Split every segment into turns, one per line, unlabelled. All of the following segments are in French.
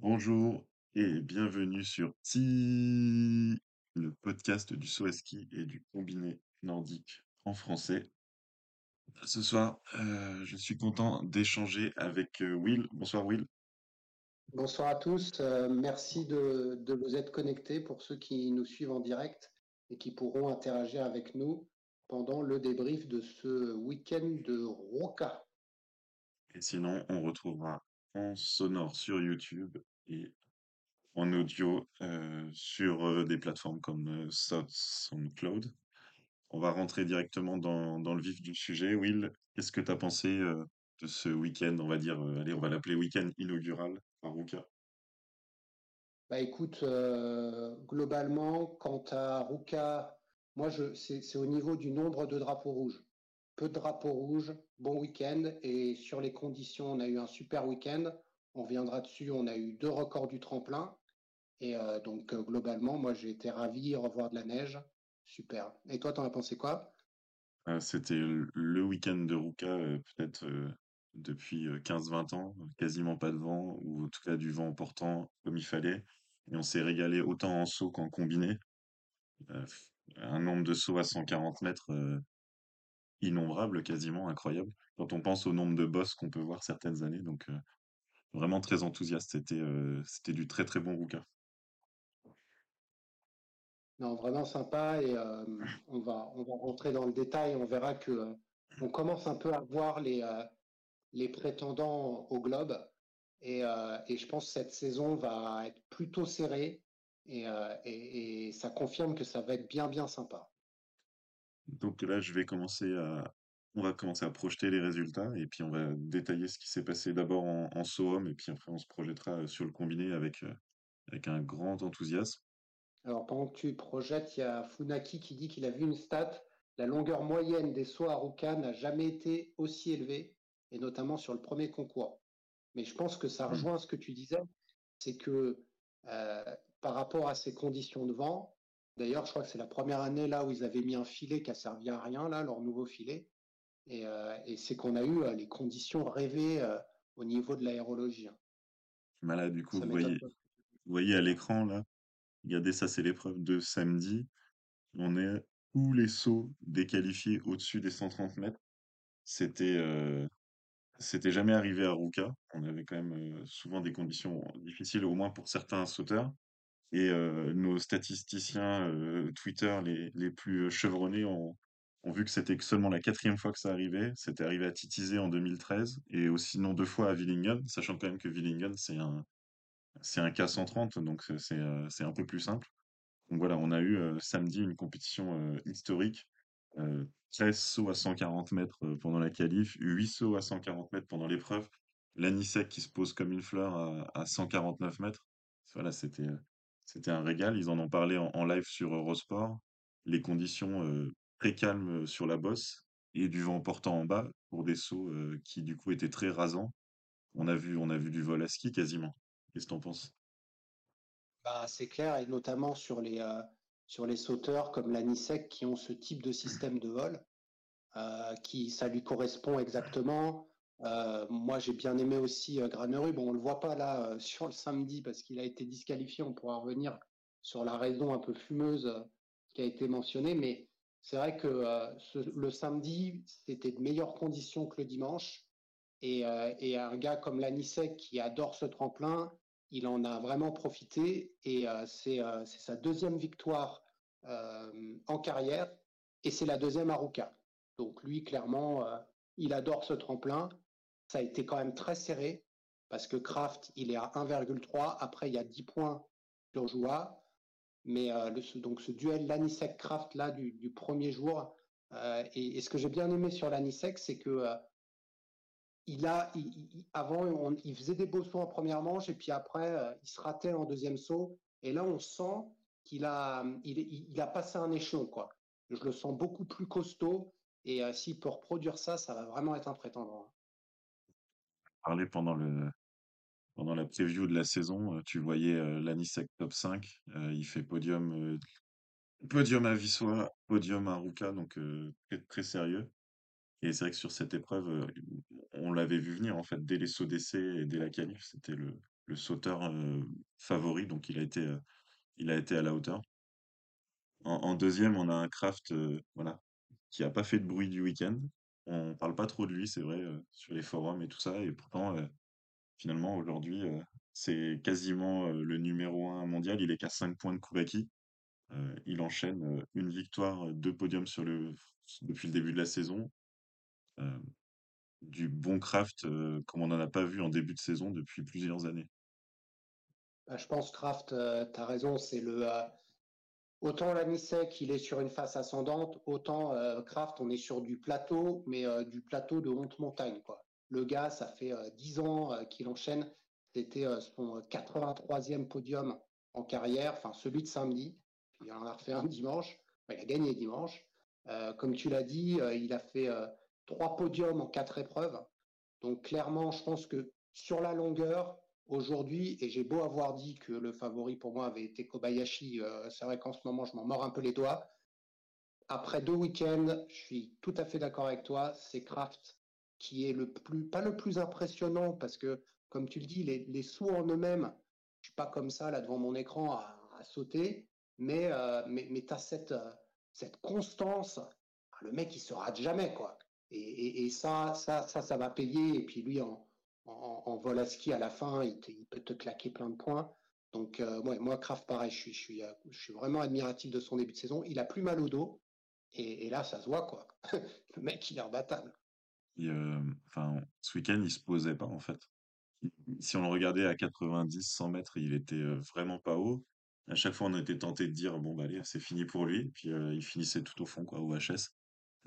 Bonjour et bienvenue sur Ti, le podcast du saut à ski et du combiné nordique en français. Ce soir, euh, je suis content d'échanger avec euh, Will. Bonsoir Will.
Bonsoir à tous. Euh, merci de, de vous être connectés pour ceux qui nous suivent en direct et qui pourront interagir avec nous pendant le débrief de ce week-end de Roca.
Et sinon, on retrouvera en sonore sur YouTube en audio euh, sur euh, des plateformes comme euh, SoundCloud. On va rentrer directement dans, le vif du sujet. Will, qu'est-ce que tu as pensé euh, de ce week-end, on va dire, allez, on va l'appeler week-end inaugural à Ruka?
Bah écoute, globalement, quant à Ruka, moi c'est c'est au niveau du nombre de drapeaux rouges. Peu de drapeaux rouges, bon week-end et sur les conditions, on a eu un super week-end. On reviendra dessus, on a eu deux records du tremplin et euh, donc euh, globalement, moi j'ai été ravi, revoir de la neige, super. Et toi, t'en as pensé quoi?
Euh, c'était le week-end de Ruka, peut-être depuis euh, 15-20 ans, quasiment pas de vent, ou en tout cas du vent portant comme il fallait. Et on s'est régalé autant en saut qu'en combiné. Un nombre de sauts à 140 mètres innombrable, quasiment incroyable, quand on pense au nombre de bosses qu'on peut voir certaines années. Donc vraiment très enthousiaste, c'était euh, c'était du très très bon Ruka.
Non, vraiment sympa et euh, on va on va rentrer dans le détail. On verra que euh, on commence un peu à voir les euh, les prétendants au globe et, et je pense que cette saison va être plutôt serrée et, et, et ça confirme que ça va être bien bien sympa.
Donc là, je vais commencer à, on va commencer à projeter les résultats et puis on va détailler ce qui s'est passé d'abord en, en SOHOM et puis après on se projettera euh, sur le combiné avec, euh, avec un grand enthousiasme.
Alors pendant que tu projettes, il y a Funaki qui dit qu'il a vu une stat. La longueur moyenne des sauts à Ruka n'a jamais été aussi élevée et notamment sur le premier concours. Mais je pense que ça
Mm.
rejoint ce que tu disais, c'est que euh, par rapport à ces conditions de vent, d'ailleurs, je crois que c'est la première année là où ils avaient mis un filet qui a servi à rien, là, leur nouveau filet, et, euh, et c'est qu'on a eu euh, les conditions rêvées euh, au niveau de l'aérologie. hein.
Voilà, du coup,
Ça
vous voyez, vous voyez à l'écran là, regardez ça, c'est l'épreuve de samedi. On est tous les sauts déqualifiés au-dessus des 130 mètres? C'était euh, c'était jamais arrivé à Ruka. On avait quand même euh, souvent des conditions difficiles, au moins pour certains sauteurs. Et euh, nos statisticiens Twitter les, les plus chevronnés ont, ont vu que c'était seulement la quatrième fois que ça arrivait. C'était arrivé à Titizé en 2013 et aussi non deux fois à Villingen, sachant quand même que Villingen c'est un c'est un cas 130, donc c'est euh, c'est un peu plus simple. Donc voilà, on a eu euh, samedi une compétition euh, historique. Euh, 13 sauts à 140 mètres pendant la qualif, 8 sauts à 140 mètres pendant l'épreuve. L'anisec qui se pose comme une fleur à, à 149 mètres. Voilà, c'était c'était un régal. Ils en ont parlé en, live sur Eurosport. Les conditions très calmes euh, sur la bosse et du vent portant en bas pour des sauts euh, qui du coup étaient très rasants. On a vu on a vu du vol à ski quasiment. Qu'est-ce que t'en penses?
Bah, c'est clair, et notamment sur les, euh, sur les sauteurs comme l'ANISEC qui ont ce type de système de vol, euh, qui ça lui correspond exactement. Moi, j'ai bien aimé aussi euh, Graneru. Bon, on le voit pas là sur le samedi parce qu'il a été disqualifié. On pourra revenir sur la raison un peu fumeuse qui a été mentionnée, mais c'est vrai que euh, le samedi, c'était de meilleures conditions que le dimanche. Et, euh, un gars comme Lanisek qui adore ce tremplin, il en a vraiment profité et euh, c'est sa deuxième victoire en carrière et c'est la deuxième à Ruka. Donc lui, clairement, il adore ce tremplin. Ça a été quand même très serré parce que Kraft, il est à 1,3. Après, il y a 10 points sur Joua. Mais euh, donc ce duel Lanisek-Kraft là du, premier jour. euh, et, ce que j'ai bien aimé sur Lanisek, c'est que euh, il a, avant, il faisait des beaux sauts en première manche et puis après, il se ratait en deuxième saut. Et là, on sent qu'il a, il, a passé un échelon, quoi. Je le sens beaucoup plus costaud et s'il peut reproduire ça, ça va vraiment être un prétendant. hein.
Parler pendant le pendant la preview de la saison, euh, tu voyais euh, l'Anisec top 5. euh, il fait podium euh, podium à Vissois, podium à Ruka, donc euh, très, très sérieux. Et c'est vrai que sur cette épreuve, euh, on l'avait vu venir en fait dès les sauts d'essai et dès la qualif, c'était le le sauteur favori, donc il a été, il a été à la hauteur. En, deuxième, on a un Kraft, voilà, qui a pas fait de bruit du week-end. On parle pas trop de lui, c'est vrai, sur les forums et tout ça, et pourtant, finalement, aujourd'hui, c'est quasiment le numéro un mondial. Il est qu'à 5 points de Koubaki. il enchaîne une victoire, deux podiums sur le, depuis le début de la saison. du bon craft comme on n'en a pas vu en début de saison depuis plusieurs années.
Bah, je pense Kraft, tu as raison, c'est le. autant Lanisek, il est sur une face ascendante, autant Kraft, on est sur du plateau, mais du plateau de honte montagne. Quoi. Le gars, ça fait 10 ans qu'il enchaîne c'était euh, son 83e podium en carrière, enfin celui de samedi. Il en a refait un dimanche. il a gagné dimanche. Euh, comme tu l'as dit, euh, il a fait trois podiums en quatre épreuves. Donc clairement, je pense que sur la longueur, aujourd'hui, et j'ai beau avoir dit que le favori pour moi avait été Kobayashi, c'est vrai qu'en ce moment, je m'en mords un peu les doigts. Après deux week-ends, je suis tout à fait d'accord avec toi, c'est Kraft qui est le plus, pas le plus impressionnant parce que comme tu le dis, les, sauts en eux-mêmes, je suis pas comme ça là devant mon écran à, sauter, mais, euh, mais, mais tu as cette, euh, cette constance. Le mec, il se rate jamais, quoi. Et, ça, ça, ça, ça va payer. Et puis lui, en, en, vol à ski à la fin, il, peut te claquer plein de points. Donc, euh, moi, Kraft, pareil, je suis, je, suis, je suis vraiment admiratif de son début de saison. Il a plus mal au dos. Et, là, ça se voit, quoi. le mec, il est imbattable.
Enfin, ce week-end, il se posait pas, en fait si on le regardait à 90, 100 mètres, il était vraiment pas haut. À chaque fois, on était tenté de dire bon, bah allez, c'est fini pour lui. Puis il finissait tout au fond, quoi, au HS.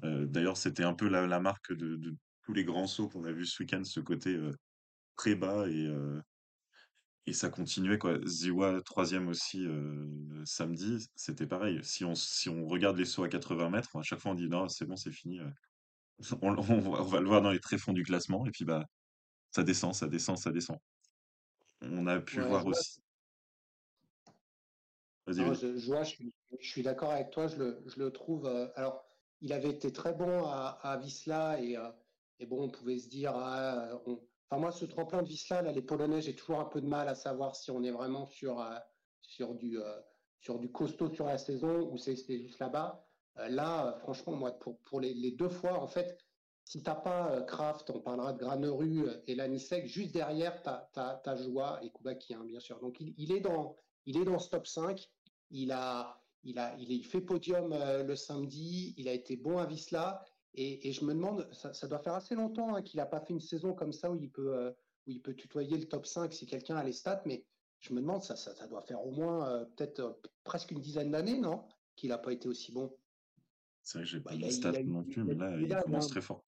D'ailleurs, c'était un peu la, marque de, tous les grands sauts qu'on a vu ce week-end, ce côté très bas et, et ça continuait, quoi. Ziwa, troisième aussi samedi, c'était pareil. Si on, si on regarde les sauts à 80 mètres, à chaque fois, on dit non, c'est bon, c'est fini. On, on, va le voir dans les tréfonds du classement. Et puis, bah, ça descend, ça descend, ça descend. On a pu voir aussi.
Vas-y, je, vois, je, suis, d'accord avec toi. Je le, je le trouve. Euh, alors, il avait été très bon à, à Wisla et, euh, et, bon, on pouvait se dire. Ah, enfin, moi, ce tremplin de Wisla, là, les Polonais, j'ai toujours un peu de mal à savoir si on est vraiment sur, euh, sur, du, sur du costaud sur la saison ou c'est juste là-bas. Là, franchement, moi, pour, pour les, deux fois, en fait, si t'as pas euh, Kraft, on parlera de Graneru euh, et Lanisek, juste derrière, tu as, Joie et Koubaki, hein, bien sûr. Donc, il, est dans, il est dans ce top 5. Il, a, il, a, il, fait podium euh, le samedi. Il a été bon à Visla. Et, je me demande, ça, doit faire assez longtemps hein, qu'il n'a pas fait une saison comme ça où il peut, où il peut tutoyer le top 5 si quelqu'un a les stats. Mais je me demande, ça, ça, doit faire au moins peut-être presque une dizaine d'années, non Qu'il n'a pas été aussi bon.
C'est vrai que j'ai pas les stats non plus, mais là, il commence très fort.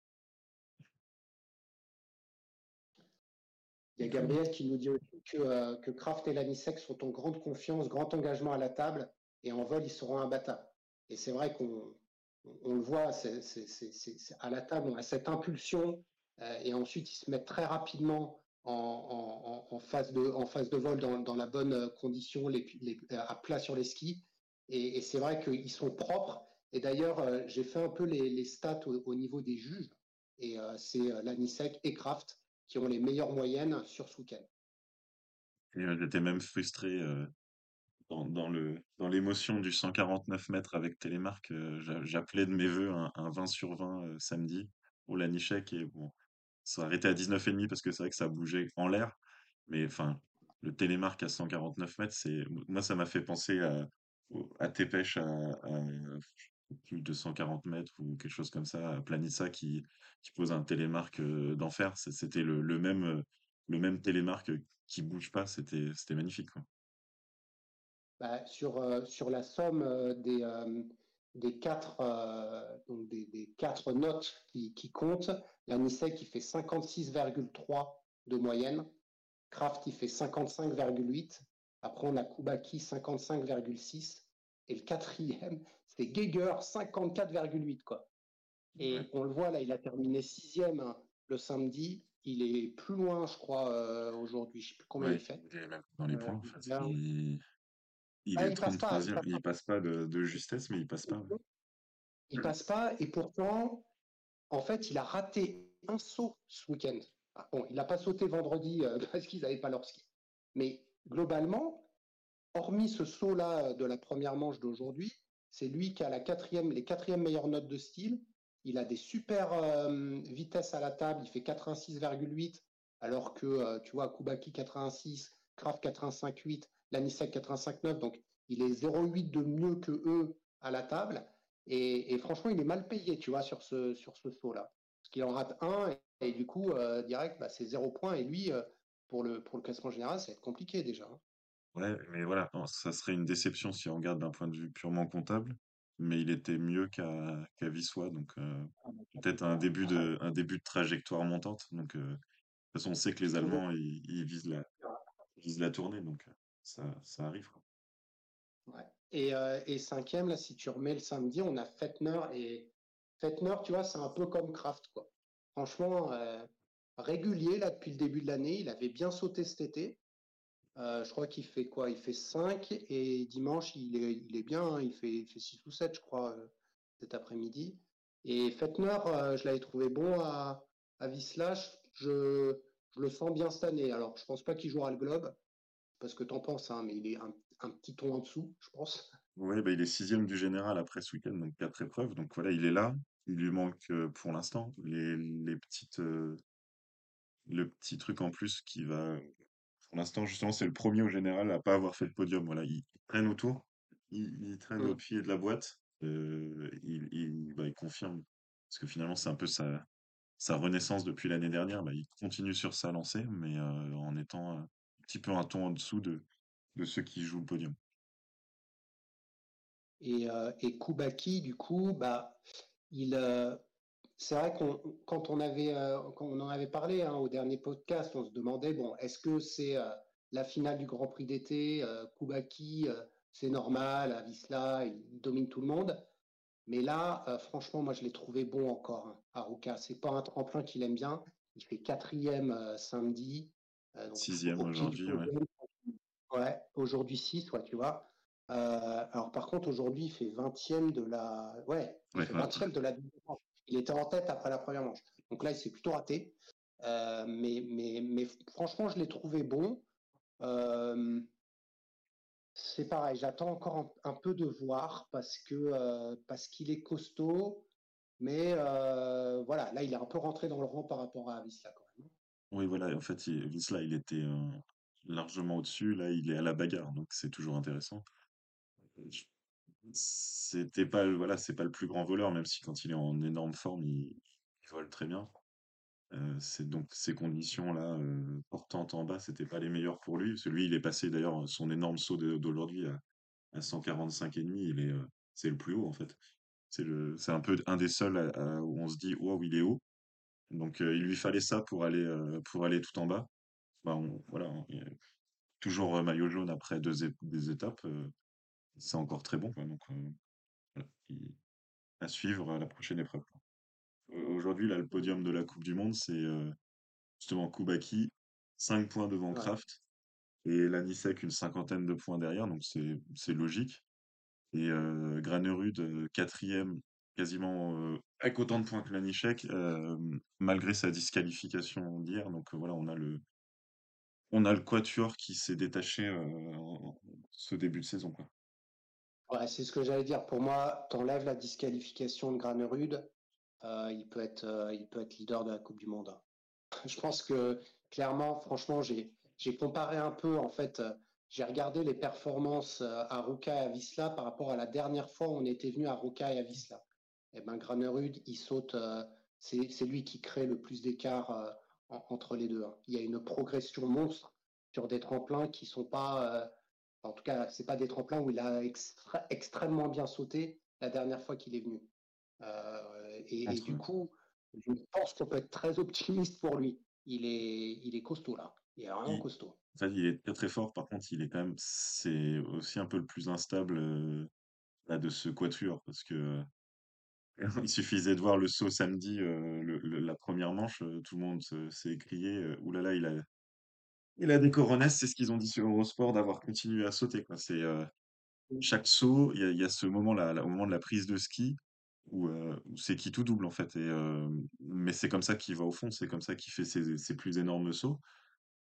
Il y a Gabriel qui nous dit aussi que, euh, que Kraft et Lanisek sont en grande confiance, grand engagement à la table, et en vol, ils seront imbattables. Et c'est vrai qu'on on le voit, c'est, à la table, on a cette impulsion, euh, et ensuite ils se mettent très rapidement en, en, phase, de, en phase de vol dans, dans la bonne condition, les, à plat sur les skis. Et, c'est vrai qu'ils sont propres. Et d'ailleurs, euh, j'ai fait un peu les, stats au, niveau des juges, et c'est Lanisek et Kraft qui ont les meilleures moyennes sur ce week-end.
J'étais même frustré dans, dans, le, dans l'émotion du 149 mètres avec Télémark. J'appelais de mes voeux un, 20 sur 20 samedi pour l'Anichek et bon, ça arrêté à 19,5 parce que c'est vrai que ça bougeait en l'air. Mais enfin, le Télémark à 149 mètres, moi ça m'a fait penser à, à Tépêche à, plus de 140 mètres ou quelque chose comme ça, à qui, pose un télémarque d'enfer. C'était le, même, le même télémarque qui bouge pas. C'était magnifique.
Bah, sur, sur la somme des, quatre, donc des, des, quatre notes qui, qui comptent, l'Anisek qui fait 56,3 de moyenne, Kraft qui fait 55,8, après on a Kubaki 55,6 et le quatrième c'est Geiger 54,8 quoi. Et on le voit là, il a terminé sixième hein, le samedi. Il est plus loin, je crois, euh, aujourd'hui. Je sais plus combien il fait.
Il est même dans les euh, points, en fait. Il, il ah, est 33e. Il, passe pas de, de, justesse, mais il passe pas.
Il passe pas, et pourtant, en fait, il a raté un saut ce week-end. Ah, bon, il n'a pas sauté vendredi euh, parce qu'ils n'avaient pas leur ski. Mais globalement, hormis ce saut-là de la première manche d'aujourd'hui, c'est lui qui a la quatrième, les quatrièmes meilleures notes de style. Il a des super euh, vitesses à la table. Il fait 86,8, alors que, euh, tu vois, Kubaki 86, Kraft 85,8, Lanisek 85,9. Donc, il est 0,8 de mieux que eux à la table. Et, franchement, il est mal payé, tu vois, sur ce, sur ce saut-là. Parce qu'il en rate un, et, du coup, euh, direct, bah, c'est 0 points. Et lui, pour, le, pour le classement général, ça va être compliqué déjà. hein.
Ouais, mais voilà, non, ça serait une déception si on regarde d'un point de vue purement comptable, mais il était mieux qu'à qu'à Vissois, donc
Ah, bah,
peut-être un
complètement.
début de un début de trajectoire montante. Donc de toute façon, on sait que les
Toujours.
Allemands ils, ils visent la ils visent la tournée, donc ça ça arrive quoi.
Ouais. Et, euh, et cinquième, là, si tu remets le samedi, on a Fettner. Et Fettner, tu vois, c'est un peu comme Kraft, quoi. Franchement, régulier, là, depuis le début de l'année. Il avait bien sauté cet été. Euh, je crois qu'il fait quoi? Il fait 5 et dimanche, il est, il est bien. hein. Il fait, fait 6 ou 7, je crois, euh, cet après-midi. Et Fettner, euh, je l'avais trouvé bon à, à Wisla. Je, je le sens bien cette année. Alors, je pense pas qu'il jouera le Globe, parce que t'en penses, hein, mais il est un, un petit ton en dessous, je pense.
Ouais, bah, il est sixième du général après ce week-end, donc quatre épreuves. Donc voilà, il est là. Il lui manque euh, pour l'instant les, les petites le petit truc en plus qui va pour l'instant justement c'est le premier au général à pas avoir fait le podium. Voilà, il, traîne autour, il, il traîne au
Mm.
pied de la boîte. euh, il, il, bah, il confirme parce que finalement c'est un peu sa sa renaissance depuis l'année dernière. Bah, il continue sur sa lancée, mais euh, en étant euh, un petit peu un ton en dessous de de ceux qui jouent le podium.
Et, euh, et Koubaki, du coup, bah, il, c'est vrai qu'on, quand on avait, euh, quand on en avait parlé hein, au dernier podcast, on se demandait, bon, est-ce que c'est euh, la finale du Grand Prix d'été, euh, Koubaki, euh, c'est normal, à Visla, il, domine tout le monde. Mais là, franchement, moi, je l'ai trouvé bon encore, hein, Haruka. C'est pas un tremplin qu'il aime bien. Il fait quatrième samedi, donc
Sixième aujourd'hui, ouais.
Ouais, aujourd'hui 6, ouais, tu vois. Euh, alors par contre, aujourd'hui, il fait vingtième de la. Ouais,
Ouais,
fait
voilà.
vingtième de la. Il était en tête après la première manche. Donc là, il s'est plutôt raté. Euh, mais, mais, mais franchement, je l'ai trouvé bon. Euh, c'est pareil, j'attends encore un, peu de voir parce que euh, parce qu'il est costaud. Mais voilà, là, il est un peu rentré dans le rang par rapport à Visla quand même.
Oui, voilà, en fait, il, il était largement au-dessus. Là, il est à la bagarre, donc c'est toujours intéressant. Je- C'était pas, voilà, c'est pas le plus grand voleur, même si quand il est en énorme forme, il, vole très bien. C'est donc ces conditions-là, portantes en bas, c'était pas les meilleures pour lui. Celui, il est passé d'ailleurs son énorme saut d'aujourd'hui à, à 145 et demi. Il est, c'est le plus haut en fait. C'est le, c'est un peu un des seuls où on se dit, waouh, il est haut. Donc il lui fallait ça pour aller, pour aller tout en bas. Bah, on- voilà, toujours maillot jaune après deux des étapes, c'est encore très bon, quoi. Donc euh, voilà, à suivre à la prochaine épreuve. Aujourd'hui, là, le podium de la Coupe du Monde, c'est euh, justement Koubaki, 5 points devant
Ouais.
Kraft, et Lanisek une cinquantaine de points derrière, donc c'est c'est logique. Et euh, Granerud, quatrième, quasiment euh, avec autant de points que Lanisek, malgré sa disqualification d'hier. Donc voilà, on a le, on a le quatuor qui s'est détaché en, en ce début de saison, quoi.
C'est ce que j'allais dire. Pour moi, t'enlèves la disqualification de Granerud, euh, il peut être, euh, il peut être leader de la Coupe du Monde. Je pense que clairement, franchement, j'ai, comparé un peu, en fait, euh, j'ai regardé les performances à Ruka et à Wisla par rapport à la dernière fois où on était venu à Ruka et à Wisla. Et ben, Granerud, il saute, c'est, lui qui crée le plus d'écart en- entre les deux. hein. Il y a une progression monstre sur des tremplins qui sont pas, en tout cas, c'est pas des tremplins où il a extra- extrêmement bien sauté la dernière fois qu'il est venu. Euh, et, du coup, je pense qu'on peut être très optimiste pour lui. Il est, il est costaud là. Il est vraiment
Il,
costaud.
en fait, il est très très fort, par contre, il est quand même, c'est aussi un peu le plus instable euh, là, de ce quatuor, parce que euh, il suffisait de voir le saut samedi, le- le- la première manche, tout le monde se- s'est écrié, euh, oulala, il a, il a des coronesses, c'est ce qu'ils ont dit sur Eurosport, d'avoir continué à sauter, quoi. C'est, euh, chaque saut, il y a, il y a ce moment-là, là, au moment de la prise de ski, où, euh, où c'est qui tout double en fait. Et, euh, mais c'est comme ça qu'il va au fond, c'est comme ça qu'il fait ses, ses plus énormes sauts.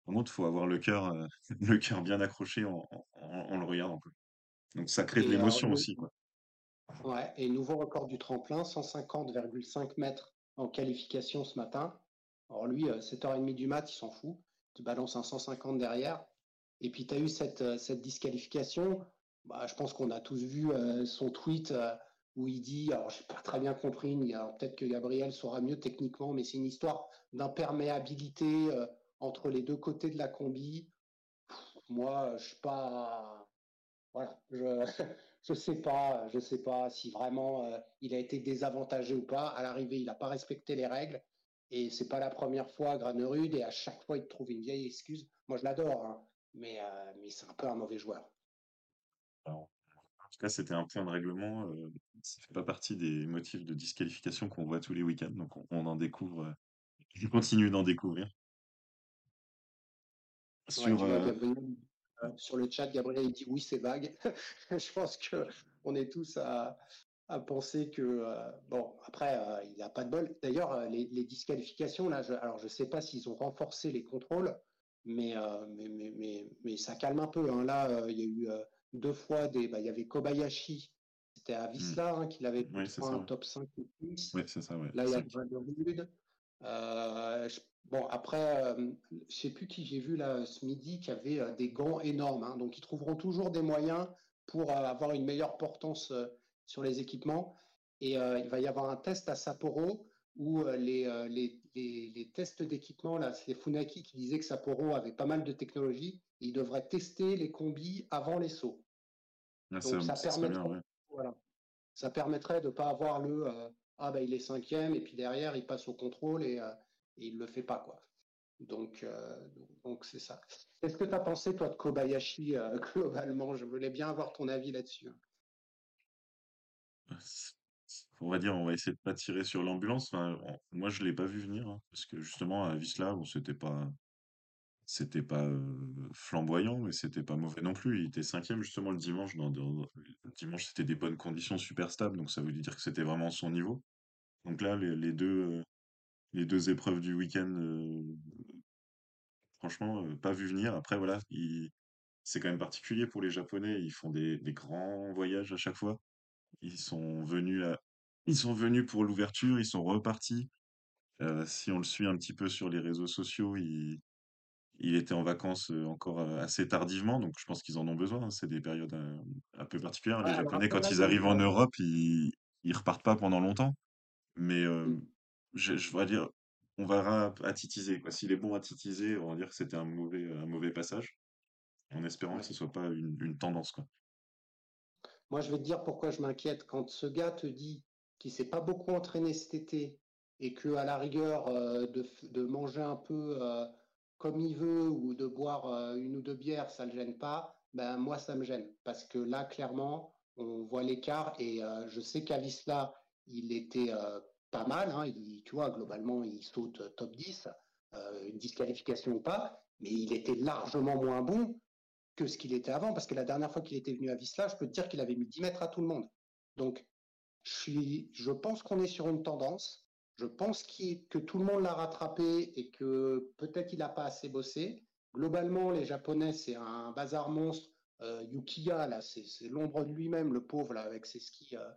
Par contre, faut avoir le cœur, le cœur bien accroché en en en en le regardant. Donc ça crée de
Et
l'émotion aussi, quoi.
ouais, et nouveau record du tremplin, 150,5 mètres en qualification ce matin. Alors lui, euh, 7h30 du mat, il s'en fout. Tu balances un 150 derrière. Et puis tu as eu cette, euh, cette disqualification. Bah, je pense qu'on a tous vu euh, son tweet euh, où il dit, alors j'ai pas très bien compris, peut-être que Gabriel saura mieux techniquement, mais c'est une histoire d'imperméabilité entre les deux côtés de la combi. Moi, je suis pas, voilà, je je sais pas, je sais pas si vraiment il a été désavantagé ou pas. À l'arrivée, il n'a pas respecté les règles et c'est pas la première fois à Granerud et à chaque fois il trouve une vieille excuse. Moi, je l'adore, hein, mais euh, mais c'est un peu un mauvais joueur.
Alors, en tout cas, c'était un point de règlement, heu, ça fait pas partie des motifs de disqualification qu'on voit tous les week-ends, donc on on en découvre, heu, je continue d'en découvrir. Sur,
Gabriel, euh, sur le chat, Gabriel il dit oui, c'est vague. je pense que on est tous à, à penser que euh, bon après euh, il n'a pas de bol. D'ailleurs euh, les, les, disqualifications là, je, alors je sais pas s'ils ont renforcé les contrôles, mais euh, mais, mais, mais, mais ça calme un peu. Hein. Là il y a eu deux fois des, bah, il y avait Kobayashi, c'était à Visla hein, qu'il avait
ça,
un
ouais.
top 5 ou 6.
Ouais, c'est ça,
Là il y a
5.
Vanderwood. Je- bon après je sais plus qui j'ai vu là ce midi qui avait des gants énormes. Hein. donc ils trouveront toujours des moyens pour avoir une meilleure portance sur les équipements. Et euh, il va y avoir un test à Sapporo où euh, les, euh, les, les, les, tests d'équipement, là, c'est Funaki qui disait que Sapporo avait pas mal de technologie. Il devrait tester les combis avant les sauts.
Ah, ça
Donc ça
ça serait bien,
permettrait,
ouais.
voilà, ça permettrait de ne pas avoir le ah ben il est cinquième et puis derrière il passe au contrôle et, et il le fait pas quoi. Donc euh, donc c'est ça. Qu'est-ce que tu as pensé toi de Kobayashi euh, globalement? Je voulais bien avoir ton avis là-dessus.
On va dire, on va essayer de pas tirer sur l'ambulance. Moi, je l'ai pas vu venir, hein, parce que justement à Wisla, bon, c'était pas c'était pas, flamboyant, mais c'était pas mauvais non plus. Il était cinquième justement le dimanche le dimanche, c'était des bonnes conditions super stables, donc ça veut dire que c'était vraiment son niveau. Donc là, les les 2, heu, les 2 épreuves du week-end, franchement, pas vu venir. Après voilà, c'est quand même particulier pour les Japonais, ils font des grands voyages à chaque fois. Ils sont venus à ils sont venus pour l'ouverture, ils sont repartis. Heu, si on le suit un petit peu sur les réseaux sociaux, il il était en vacances, heu, encore, heu, assez tardivement, donc je pense qu'ils en ont besoin, hein. C'est des périodes, un peu particulières.
Ouais,
Les
alors
Japonais,
après
quand
là
ils arrivent en Europe, ils ils repartent pas pendant longtemps. Mais, hem, je je vais dire, on verra à titiser, quoi. S'il est bon à titiser, on va dire que c'était un mauvais, un mauvais passage, en espérant que ce
ouais.
soit pas une une tendance, quoi.
Moi, je vais te dire pourquoi je m'inquiète. Quand ce gars te dit qu'il s'est pas beaucoup entraîné cet été et que à la rigueur euh, de, manger un peu euh, comme il veut ou de boire euh, une ou deux bières, ça le gêne pas. Ben moi, ça me gêne parce que là, clairement, on voit l'écart et je sais qu'à Visla, il était pas mal. Hein, tu vois, globalement, il saute top 10, euh, une disqualification ou pas, mais il était largement moins bon que ce qu'il était avant, parce que la dernière fois qu'il était venu à Visla, je peux te dire qu'il avait mis 10 mètres à tout le monde. Donc, je, suis, je pense qu'on est sur une tendance. Je pense qu que tout le monde l'a rattrapé et que peut-être il n'a pas assez bossé. Globalement, les Japonais, c'est un bazar monstre. Euh, Yukiya, là, c'est l'ombre de lui-même, le pauvre, là, avec ses skis, euh,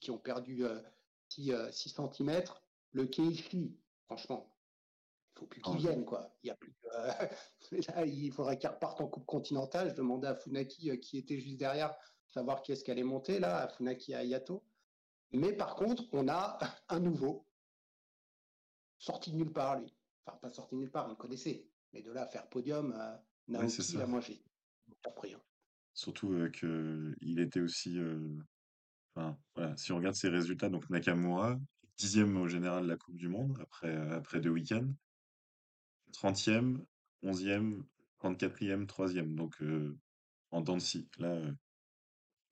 qui ont perdu euh, 6, euh, 6 cm. Le Keishi, franchement, faut plus qu'ils
Oh,
viennent, quoi. Il y a plus. Euh, là, il faudrait qu'ils repartent en Coupe continentale. Je demandais à Funaki euh, qui était juste derrière, savoir qui est-ce qu'elle est montée, là, à Funaki à Ayato. Mais par contre, on a un nouveau, sorti de nulle part, lui. Enfin, pas sorti de nulle part, on le connaissait. Mais de là à faire podium, euh,
ouais,
Naoki,
ça.
là, moi, j'ai surpris. Hein.
Surtout, heu, qu'il était aussi, Enfin, voilà, si on regarde ses résultats, donc Nakamura, dixième au général de la Coupe du Monde après, après 2 week-ends. 30e, 11e, 34e, 3e, donc en dents de scie. Là,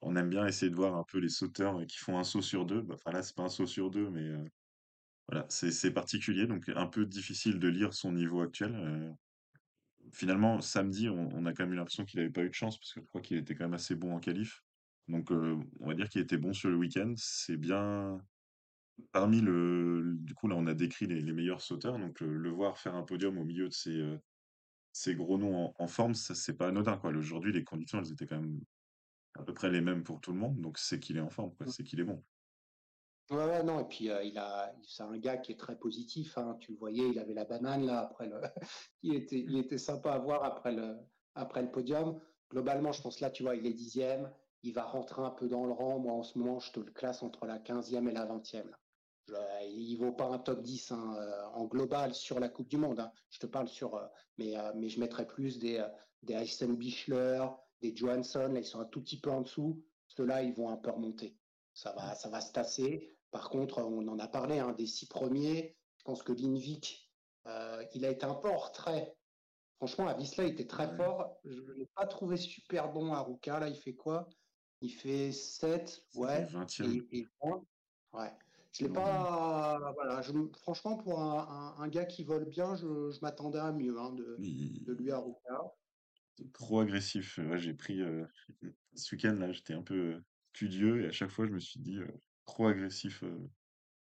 on aime bien essayer de voir un peu les sauteurs, qui font un saut sur 2. Bah, enfin là, c'est pas un saut sur 2, mais voilà, c'est particulier, donc un peu difficile de lire son niveau actuel. Finalement, samedi, on a quand même eu l'impression qu'il avait pas eu de chance parce que je crois qu'il était quand même assez bon en qualif. Donc on va dire qu'il était bon sur le week-end. C'est bien Parmi le du coup, là, on a décrit les les meilleurs sauteurs, donc heu, le voir faire un podium au milieu de ces, heu, ces gros noms en, en forme, ça c'est pas anodin quoi. Aujourd'hui, les conditions, elles étaient quand même à peu près les mêmes pour tout le monde, donc c'est qu'il est en forme, quoi. C'est qu'il est bon.
Ouais, ouais, non, et puis il a, c'est un gars qui est très positif. Hein. Tu le voyais, il avait la banane là après le, il était, il était sympa à voir après le, après le podium. Globalement, je pense là, tu vois, il est dixième. Il va rentrer un peu dans le rang. Moi, en ce moment, je te le classe entre la quinzième et la vingtième. Là. Il vaut pas un top 10 hein, euh, en global sur la Coupe du Monde. Hein. Je te parle sur, euh, mais, euh, mais je mettrais plus des, euh, des Aysen Bichler, des Johansson. Là, ils sont un tout petit peu en dessous. Ceux-là, ils vont un peu remonter. Ça va, ça va se tasser. Par contre, on en a parlé, hein, des six premiers. Je pense que Linvik, euh, il a été un peu en retrait. Franchement, à Visla, il était très
Ouais.
fort. Je ne l'ai pas trouvé super bon à Ruka. Là, il fait quoi? Il fait 7,
C'était
ouais,
20e.
et, et 20. Ouais. Je l'ai pas. Voilà, je, franchement, pour un, un, un, gars qui vole bien, je, je m'attendais à mieux hein, de, lui à
est trop agressif. Ouais, j'ai pris euh, ce week-end là, j'étais un peu studieux et à chaque fois je me suis dit euh, trop agressif euh,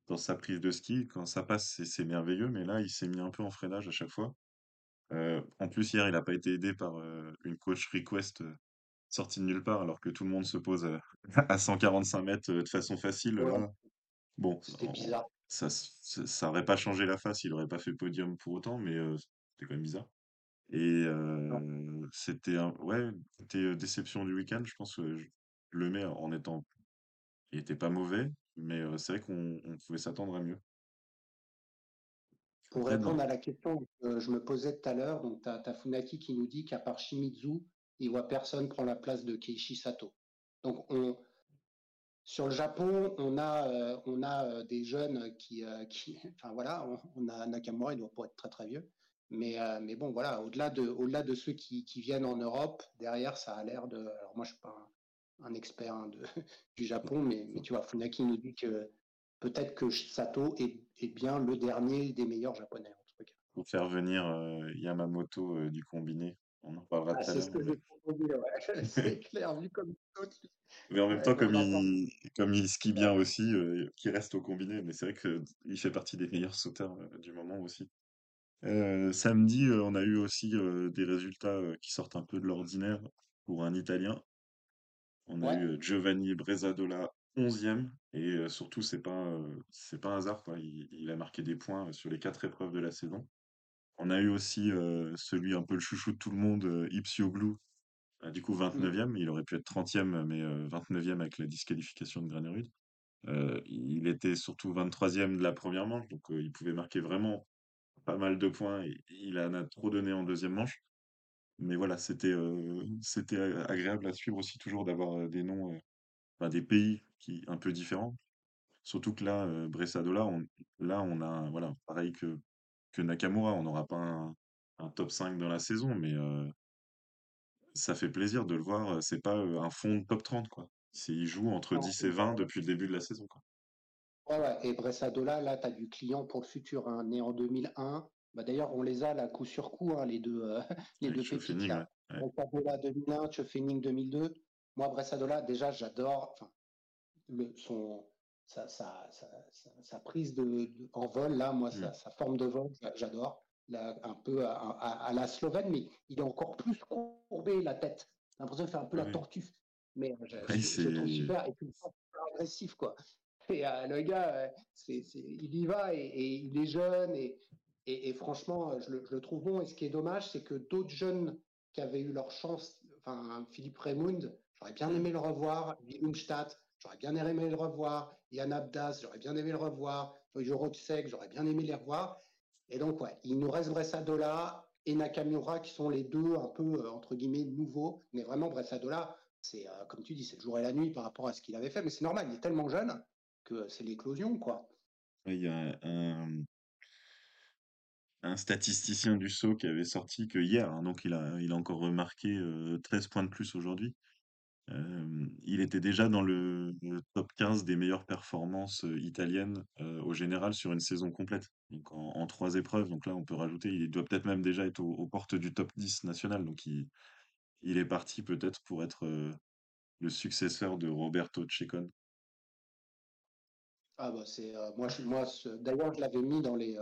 dans sa prise de ski. Quand ça passe, c'est merveilleux, mais là, il s'est mis un peu en freinage à chaque fois. En plus, hier, il n'a pas été aidé par une coach request sortie de nulle part, alors que tout le monde se pose à 145 mètres de façon facile.
Ouais,
Là, bon,
c'était bizarre.
ça, ça, ça aurait pas changé la face, il aurait pas fait podium pour autant, mais euh, c'était quand même bizarre. Et euh, c'était un, ouais, c'était euh, déception du week-end. Je pense que je le mets en étant, il était pas mauvais, mais c'est vrai qu'on on pouvait s'attendre à mieux.
Pour
Après,
répondre à la question que je me posais tout à l'heure, donc tu as, Funaki qui nous dit qu'à part Shimizu, il voit personne prendre la place de Keiichi Sato. Donc on, sur le Japon, on a, euh, on a euh, des jeunes qui, euh, enfin voilà, on, a Nakamura, il doit pas être très très vieux, mais, mais bon voilà, au-delà de, au-delà de ceux qui, qui, viennent en Europe, derrière ça a l'air de, alors moi je suis pas un, expert hein, du Japon, mais, mais tu vois, Funaki nous dit que peut-être que Sato est, est, bien le dernier des meilleurs japonais en tout cas.
pour faire venir Yamamoto du combiné. On en parlera
Ah,
tout à
c'est ce que
Mais...
j'ai proposé, ouais. c'est clair, vu comme d'autres.
mais en même temps, comme il, comme il skie bien aussi, euh, qu'il reste au combiné. Mais c'est vrai qu'il fait partie des meilleurs sauteurs euh, du moment aussi. Euh, samedi, euh, on a eu aussi des résultats qui sortent un peu de l'ordinaire pour un Italien. On a
Ouais,
eu Giovanni Bresadola, 11e. Et surtout, c'est pas, c'est pas un hasard, quoi. Il, il a marqué des points sur les quatre épreuves de la saison. On a eu aussi euh, celui un peu le chouchou de tout le monde, euh, Ipsioglu, euh, du coup
mm.
29e. Il aurait pu être 30e, mais euh, 29e avec la disqualification de Granerud. Euh, il était surtout 23e de la première manche, donc il pouvait marquer vraiment pas mal de points et il en a trop donné en deuxième manche. Mais voilà, c'était c'était agréable à suivre aussi toujours d'avoir des noms, des pays qui un peu différents. Surtout que là, Bressadola, on, là on a voilà pareil que que Nakamura, on n'aura pas un, un top 5 dans la saison, mais euh, ça fait plaisir de le voir. C'est pas euh, un fond de top 30 quoi. C'est il joue entre
Non,
10 et 20 depuis le début de la saison quoi.
Ouais. Et Bressadola, là, tu as du client pour le futur, hein, né en 2001. Bah, D'ailleurs, on les a là, coup sur coup, hein, les, deux, euh, les
Avec
deux pépites
ouais.
là.
Ouais,
Bressadola 2001, Chefening 2002. Moi, Bressadola, déjà, j'adore son, sa, prise de, de- en vol, là, moi,
Mm.
sa, forme de vol, j'a- j'adore. Un peu à, à- à la Slovène, mais il est encore plus courbé la tête. J'ai l'impression de faire un peu la tortue. Mais euh, je,
Ouais,
je, je trouve super et puis super agressif, quoi. Et euh, le gars, euh, il y va et, et il est jeune et, et, et franchement, je le, je le, trouve bon. Et ce qui est dommage, c'est que d'autres jeunes qui avaient eu leur chance, enfin Philippe Raymond, j'aurais bien aimé le revoir, Willumstadt, j'aurais bien aimé le revoir, Yann Abdas, j'aurais bien aimé le revoir, Jorotsek, j'aurais bien aimé les revoir. Et donc, il nous reste Bressadola et Nakamura qui sont les deux un peu, euh, entre guillemets, nouveaux. Mais vraiment, Bressadola, c'est, euh, comme tu dis, c'est le jour et la nuit par rapport à ce qu'il avait fait. Mais c'est normal, il est tellement jeune que c'est l'éclosion, quoi.
Il y a un, statisticien du saut qui avait sorti que hier, hein, donc il a, il a encore remarqué euh, 13 points de plus aujourd'hui. Il était déjà dans le, top 15 des meilleures performances italiennes au général sur une saison complète. Donc en, en trois épreuves, donc là on peut rajouter, il doit peut-être même déjà être aux, portes du top 10 national. Donc il, est parti peut-être pour être le successeur de Roberto Ceccone.
Ah bah c'est moi je moi d'ailleurs je l'avais mis dans les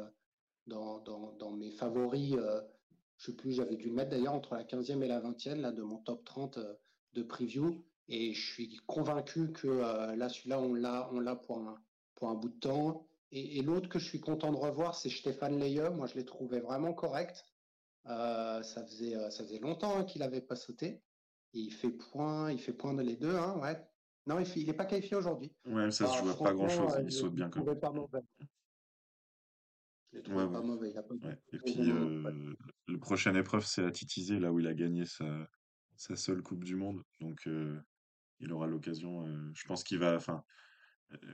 dans, mes favoris je sais plus, j'avais dû le mettre d'ailleurs entre la 15e et la 20e là, de mon top 30 de preview. Et je suis convaincu que là, celui-là, on l'a, on l'a pour un, pour un bout de temps. Et, l'autre que je suis content de revoir, c'est Stéphane Leye. Moi, je l'ai trouvé vraiment correct. ça faisait, ça faisait longtemps hein, qu'il n'avait pas sauté. il fait point, il fait point de les deux, hein, ouais. Non, il n'est pas qualifié aujourd'hui.
Ouais, ça se joue pas grand-chose. Il saute bien quand même.
Je pas mauvais.
Et puis, euh, le prochaine épreuve, c'est à Titizé, là où il a gagné sa, sa seule Coupe du Monde. Donc, euh, il aura l'occasion. Euh, je pense qu'il va. Enfin,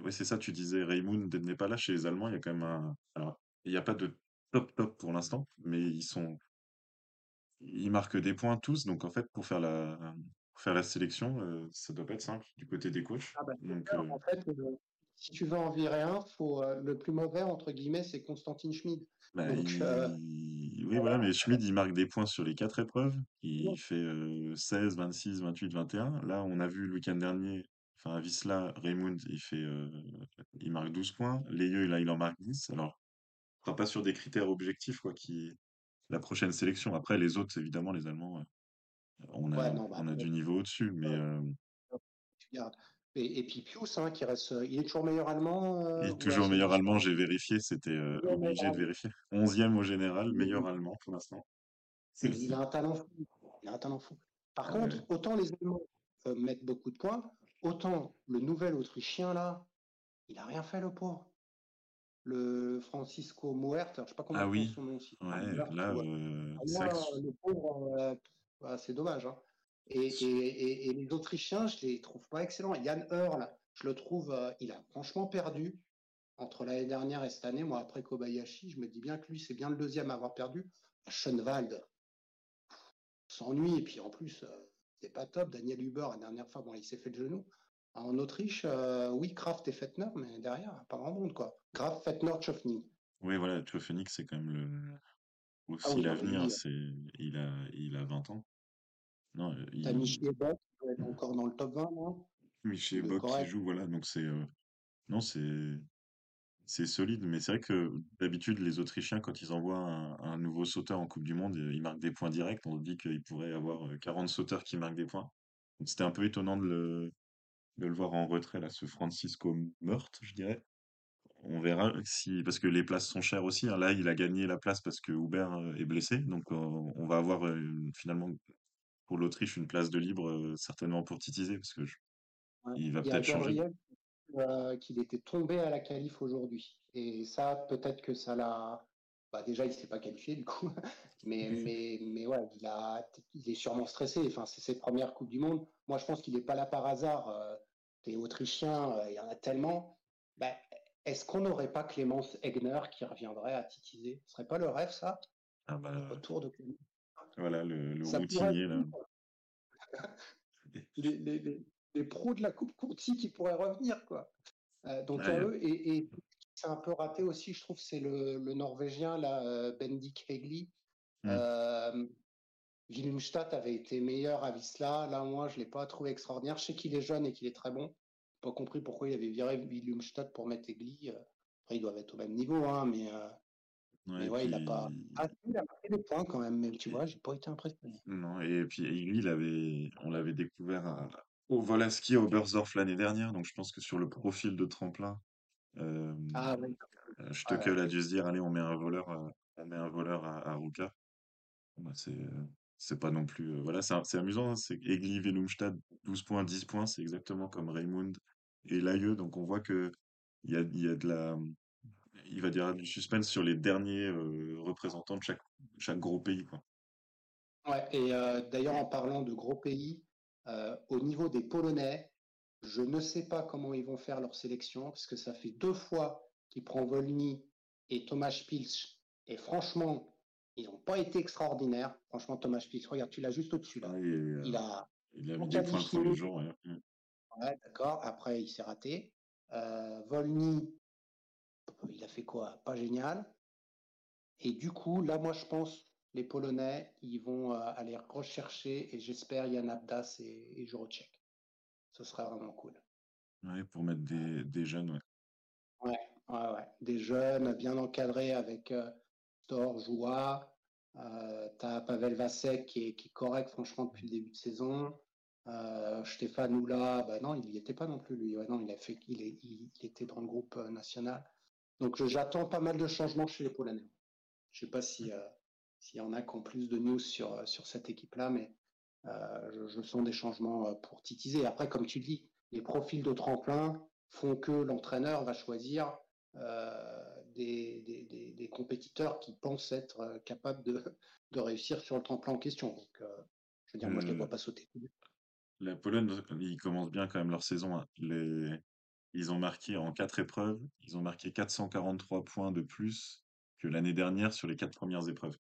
ouais, c'est ça, tu disais, Raymond n'est pas là chez les Allemands. Il y a quand même un. Alors, il n'y a pas de top top pour l'instant, mais ils sont. Ils marquent des points tous. Donc, en fait, pour faire la, pour faire la sélection, ça doit pas être simple du côté des coachs.
Ah bah, donc, en fait, si tu veux en virer un, faut, euh, le plus mauvais, entre guillemets, c'est Constantine Schmid.
Bah, euh, oui, voilà, mais Schmid, il marque des points sur les quatre épreuves. Il fait 16, 26, 28, 21. Là, on a vu le week-end dernier, enfin, à Visla, Raymond, il fait, euh, il marque 12 points. Leyeux, là, il en marque 10. Alors, on sera pas sur des critères objectifs, quoi, qui, la prochaine sélection. Après, les autres, évidemment, les Allemands, on a, bah, on a du niveau au-dessus, mais,
et, puis Pius, hein, qui reste, il est toujours meilleur allemand.
Euh, il est toujours meilleur allemand, j'ai vérifié, c'était euh, obligé de vérifier. Onzième au général, meilleur allemand pour l'instant.
Il a un talent fou. Il a un talent fou. Par ah contre, autant les Allemands euh, mettent beaucoup de points, autant le nouvel Autrichien là, il a rien fait le pauvre. Le Francisco Muert, je sais pas comment
ah oui.
son nom aussi.
Ouais, là,
le pauvre, bah, c'est dommage. Hein. Et, les Autrichiens, je les trouve pas excellents. Yann Hurl, je le trouve, euh, il a franchement perdu entre l'année dernière et cette année. Moi, après Kobayashi, je me dis bien que lui, c'est bien le deuxième à avoir perdu. Schoenwald s'ennuie. Et puis en plus, euh, c'est pas top. Daniel Huber, la dernière fois, bon, il s'est fait le genou. En Autriche, euh, oui, Kraft et Fettner, mais derrière, pas grand monde, quoi. Kraft, Fettner, Tchofning.
Oui, voilà, Tchofning, c'est quand même le... Ah aussi l'avenir. C'est... Il, a... il a 20 ans.
Non, euh, T'as il... Michi Bock qui être encore dans le top 20, non?
Michi Bock qui joue, voilà. Donc c'est. Euh, non, c'est. C'est solide, mais c'est vrai que d'habitude, les Autrichiens, quand ils envoient un, nouveau sauteur en Coupe du Monde, ils marquent des points directs. On dit qu'il pourrait avoir 40 euh, sauteurs qui marquent des points. C'était un peu étonnant de le, de le voir en retrait, là, ce Francisco Meurthe, je dirais. On verra si, parce que les places sont chères aussi. Hein. Là, il a gagné la place parce que Hubert est blessé. Donc, on va avoir finalement pour l'Autriche une place de libre, euh, certainement pour titiser, parce que il va peut-être changer.
Euh, qu'il était tombé à la qualif aujourd'hui. Et ça, peut-être que ça l'a. Bah, déjà, il ne s'est pas qualifié du coup, mais, mais, mais ouais, il, a, il est sûrement stressé. Enfin, c'est ses premières Coupes du Monde. Moi, je pense qu'il n'est pas là par hasard. Euh, les Autrichiens, il y en a tellement. Bah, est-ce qu'on n'aurait pas Clémence Egner qui reviendrait à titiser Ce serait pas le rêve, ça?
Ah bah,
Retour de Clémence
voilà, le, le routinier, là.
les, les, les, pros de la Coupe Conti qui pourraient revenir, quoi. Euh, donc, eux, et, et c'est un peu raté aussi, je trouve, c'est le, le, Norvégien, là, euh, Bendik Hegli. Mmh. Euh, avait été meilleur à Visla. Là, moi, je ne l'ai pas trouvé extraordinaire. Je sais qu'il est jeune et qu'il est très bon. Pas compris pourquoi il avait viré Willemstad pour mettre Hegli. Après, ils doivent être au même niveau, hein, mais mais ouais, il a pas. Ah, il a marqué des points quand même, mais tu vois, j'ai pas été impressionné.
Non, et puis lui, il avait, on l'avait découvert au Volaski, au Bersdorf l'année dernière, donc je pense que sur le profil de tremplin, euh,
ah, oui.
Stöckel a dû se dire, allez, on met un voleur, on met un voleur à, à Ruka. Bah, c'est, c'est pas non plus, voilà, c'est amusant, hein, c'est Egli, Velumstad, 12 points, 10 points, c'est exactement comme Raymond et Laïeux, donc on voit que il y a, y a de la, il va dire du suspense sur les derniers euh, représentants de chaque, chaque gros pays. Quoi.
Ouais, et euh, d'ailleurs, en parlant de gros pays, euh, au niveau des Polonais, je ne sais pas comment ils vont faire leur sélection, parce que ça fait deux fois qu'ils prennent Volny et Thomas Pilch, et franchement, ils n'ont pas été extraordinaires. Franchement, Thomas Pilch, regarde, tu l'as juste au-dessus là.
Ah, il, a, il a mis des points le premier jour. Ouais,
ouais d'accord. Après, il s'est raté. Volny, il a fait quoi? Pas génial. Et du coup, là, moi, je pense, les Polonais, ils vont euh, aller rechercher, et j'espère, Yann Abdas et, et Ce serait vraiment cool.
Ouais, pour mettre des, des jeunes, ouais.
Ouais, ouais, ouais. Des jeunes bien encadrés avec euh, Thor, Joua. Euh, as Pavel Vasek qui est, qui est, correct, franchement, depuis le début de saison. Euh, Stéphane Oula, bah non, il n'y était pas non plus, lui. Ouais, non, il, a fait, il, est, il, était dans le groupe national. Donc, j'attends pas mal de changements chez les Polonais. Je ne sais pas s'il euh, y en a qui ont plus de news sur, sur cette équipe-là, mais euh, je, je, sens des changements euh, pour titiser. Après, comme tu dis, les profils de tremplin font que l'entraîneur va choisir euh, des, des, des, compétiteurs qui pensent être euh, capables de, de, réussir sur le tremplin en question. Donc, euh, je veux dire, moi, je ne les vois pas sauter.
La Pologne, ils commencent bien quand même leur saison. Hein. Les... Ils ont marqué en quatre épreuves, ils ont marqué 443 points de plus que l'année dernière sur les quatre premières épreuves.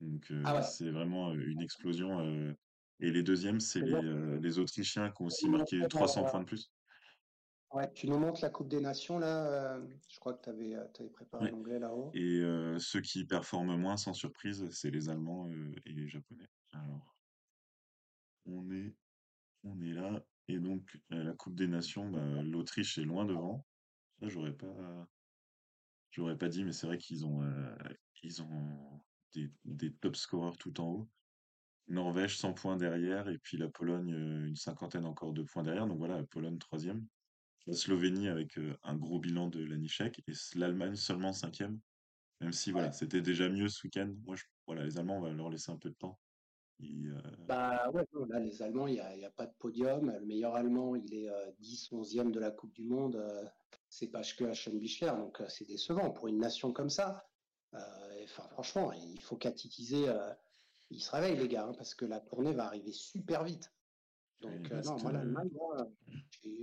Donc, euh, ah ouais. c'est vraiment une explosion. Euh... Et les deuxièmes, c'est les, euh, les, Autrichiens qui ont aussi marqué 300 points de plus.
Ouais, tu nous montres la Coupe des Nations, là. je crois que tu avais, avais, préparé ouais. l'anglais là-haut.
Et euh, ceux qui performent moins, sans surprise, c'est les Allemands euh, et les Japonais. Alors, on est, on est là. Et donc, la Coupe des Nations, bah, l'Autriche est loin devant. Ça, j'aurais pas, j'aurais pas dit, mais c'est vrai qu'ils ont, ils ont des, des top scorers tout en haut. Norvège 100 points derrière, et puis la Pologne une cinquantaine encore de points derrière. Donc voilà, Pologne troisième la Slovénie avec un gros bilan de l'Anichek et l'Allemagne seulement cinquième. Même si voilà, c'était déjà mieux ce week-end. Moi, je, voilà, les Allemands, on va leur laisser un peu de temps.
Et, euh... Bah ouais, là, les Allemands, il n'y a, a, pas de podium. Le meilleur Allemand, il est euh, 10, 11e de la Coupe du Monde. Euh, c'est pas que Aschenbichler, donc c'est décevant pour une nation comme ça. Enfin, franchement, il faut qu'Atitiser, il se réveille, les gars, hein, parce que la tournée va arriver super vite. Donc, euh, non, moi, l'Allemagne,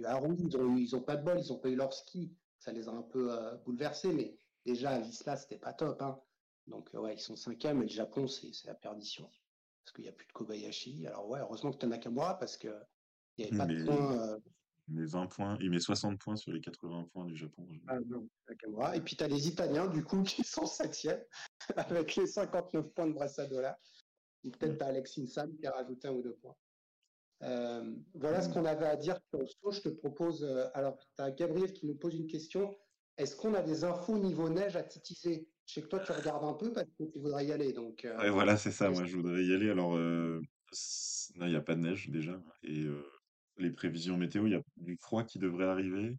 alors ils ont, ils ont pas de bol, ils ont pas eu leur ski. Ça les a un peu euh, bouleversés, mais déjà, à l'Isla, c'était pas top. Hein. Donc, euh, ouais, ils sont cinquième, et le Japon, c'est la perdition. Parce qu'il n'y a plus de Kobayashi. Alors, ouais, heureusement que tu as Nakamura, parce qu'il n'y avait pas mais, de points.
Mais 20 points, il met 60 points sur les 80 points du Japon.
Ah, non, Nakamura. Et puis, tu as les Italiens, du coup, qui sont septième, avec les 59 points de Brassadola. Peut-être tu as Alex Insam qui a rajouté un ou deux points. Euh, voilà ce qu'on avait à dire sur le saut. Je te propose. Euh, alors, tu as Gabriel qui nous pose une question. Est-ce qu'on a des infos niveau neige à titiser? Je sais que toi, tu regardes un peu parce que tu voudrais y aller. Donc,
euh, ouais, voilà, c'est ça. Moi, je voudrais y aller. Alors, euh, là, il n'y a pas de neige déjà. Et euh, les prévisions météo, il y a du froid qui devrait arriver.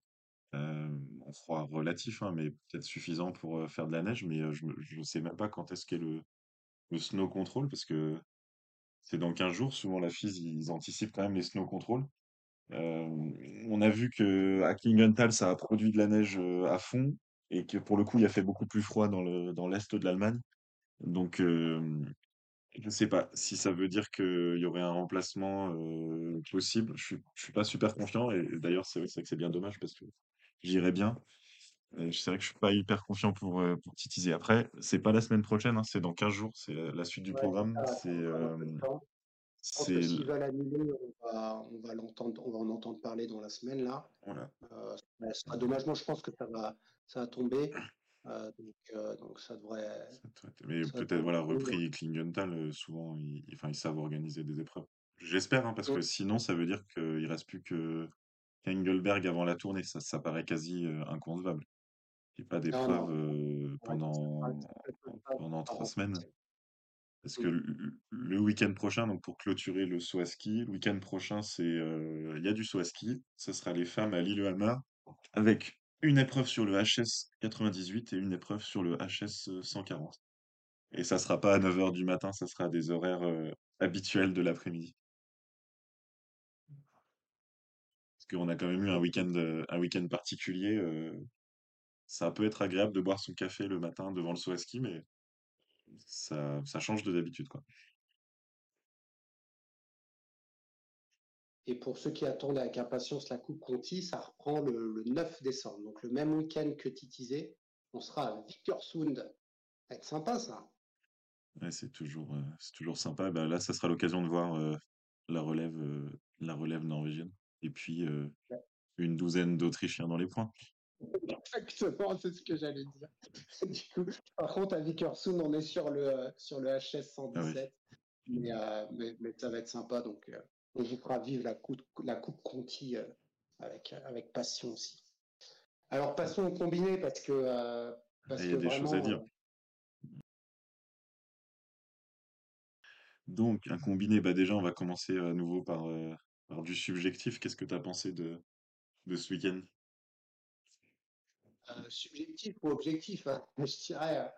Euh, un froid relatif, hein, mais peut-être suffisant pour faire de la neige. Mais je ne sais même pas quand est-ce qu'est le, le snow control parce que c'est dans 15 jours. Souvent, la FIS, ils anticipent quand même les snow control. On a vu que à Klingenthal, ça a produit de la neige à fond et que pour le coup, il a fait beaucoup plus froid dans le dans l'est de l'Allemagne. Donc, je ne sais pas si ça veut dire qu'il y aurait un remplacement euh, possible. Je suis, je suis pas super confiant et d'ailleurs, c'est vrai que c'est bien dommage parce que j'irais bien. C'est vrai que je suis pas hyper confiant pour, euh, pour titiser. Après, c'est pas la semaine prochaine, hein, c'est dans 15 jours, c'est la suite du
Ouais,
programme. C'est
euh,
euh,
Je pense
c'est
que s'ils
l-
veulent annuler, on va, on va l'entendre, on va en entendre parler dans la semaine là.
voilà.
Euh, ça sera dommage. Moi, je pense que ça va, ça va tomber. Euh, donc, euh, donc ça devrait,
Ça Mais
ça
peut-être voilà repris Klingenthal, euh, souvent ils, enfin ils savent organiser des épreuves. J'espère hein, parce que sinon ça veut dire qu'il reste plus que Engelberg avant la tournée. Ça, ça paraît quasi inconcevable. Il n'y ait pas d'épreuve euh,
ça
pendant pendant trois semaines. Parce que
Mm.
le, le week-end prochain, donc pour clôturer le saut à ski, le week-end prochain, c'est il y a du saut à ski. Ce sera les femmes à Lillehammer avec une épreuve sur le HS 98 et une épreuve sur le HS 140. Et ça sera pas à 9 heures du matin, ça sera à des horaires euh, habituels de l'après-midi. Parce qu'on a quand même eu un week-end euh, un week-end particulier. euh, ça peut être agréable de boire son café le matin devant le saut mais ça, change de d'habitude.
Et pour ceux qui attendent avec impatience la Coupe Conti, ça reprend le, le 9 décembre. Donc le même week-end que Titizé, on sera à Vikersund. Ça va être sympa ça.
Ouais, c'est toujours, euh, toujours sympa. Bah, là, ça sera l'occasion de voir euh, la relève, euh, la relève norvégienne. Et puis euh,
Ouais.
une douzaine d'Autrichiens dans les points.
Exactement, c'est ce que j'allais dire. Du coup, par contre, à Vikersund, on est sur le, sur le HS
Ah oui.
117. Mais, euh, mais, mais ça va être sympa. Donc, euh, on vous fera vivre la coupe, la coupe Conti euh, avec, avec passion aussi. Alors, passons au combiné parce que, euh, parce
Il y
que
a des choses à dire.
euh,
Donc, un combiné, bah déjà, on va commencer à nouveau par, euh, par du subjectif. Qu'est-ce que tu as pensé de, de ce week-end?
Euh, subjectif ou objectif, hein, je dirais.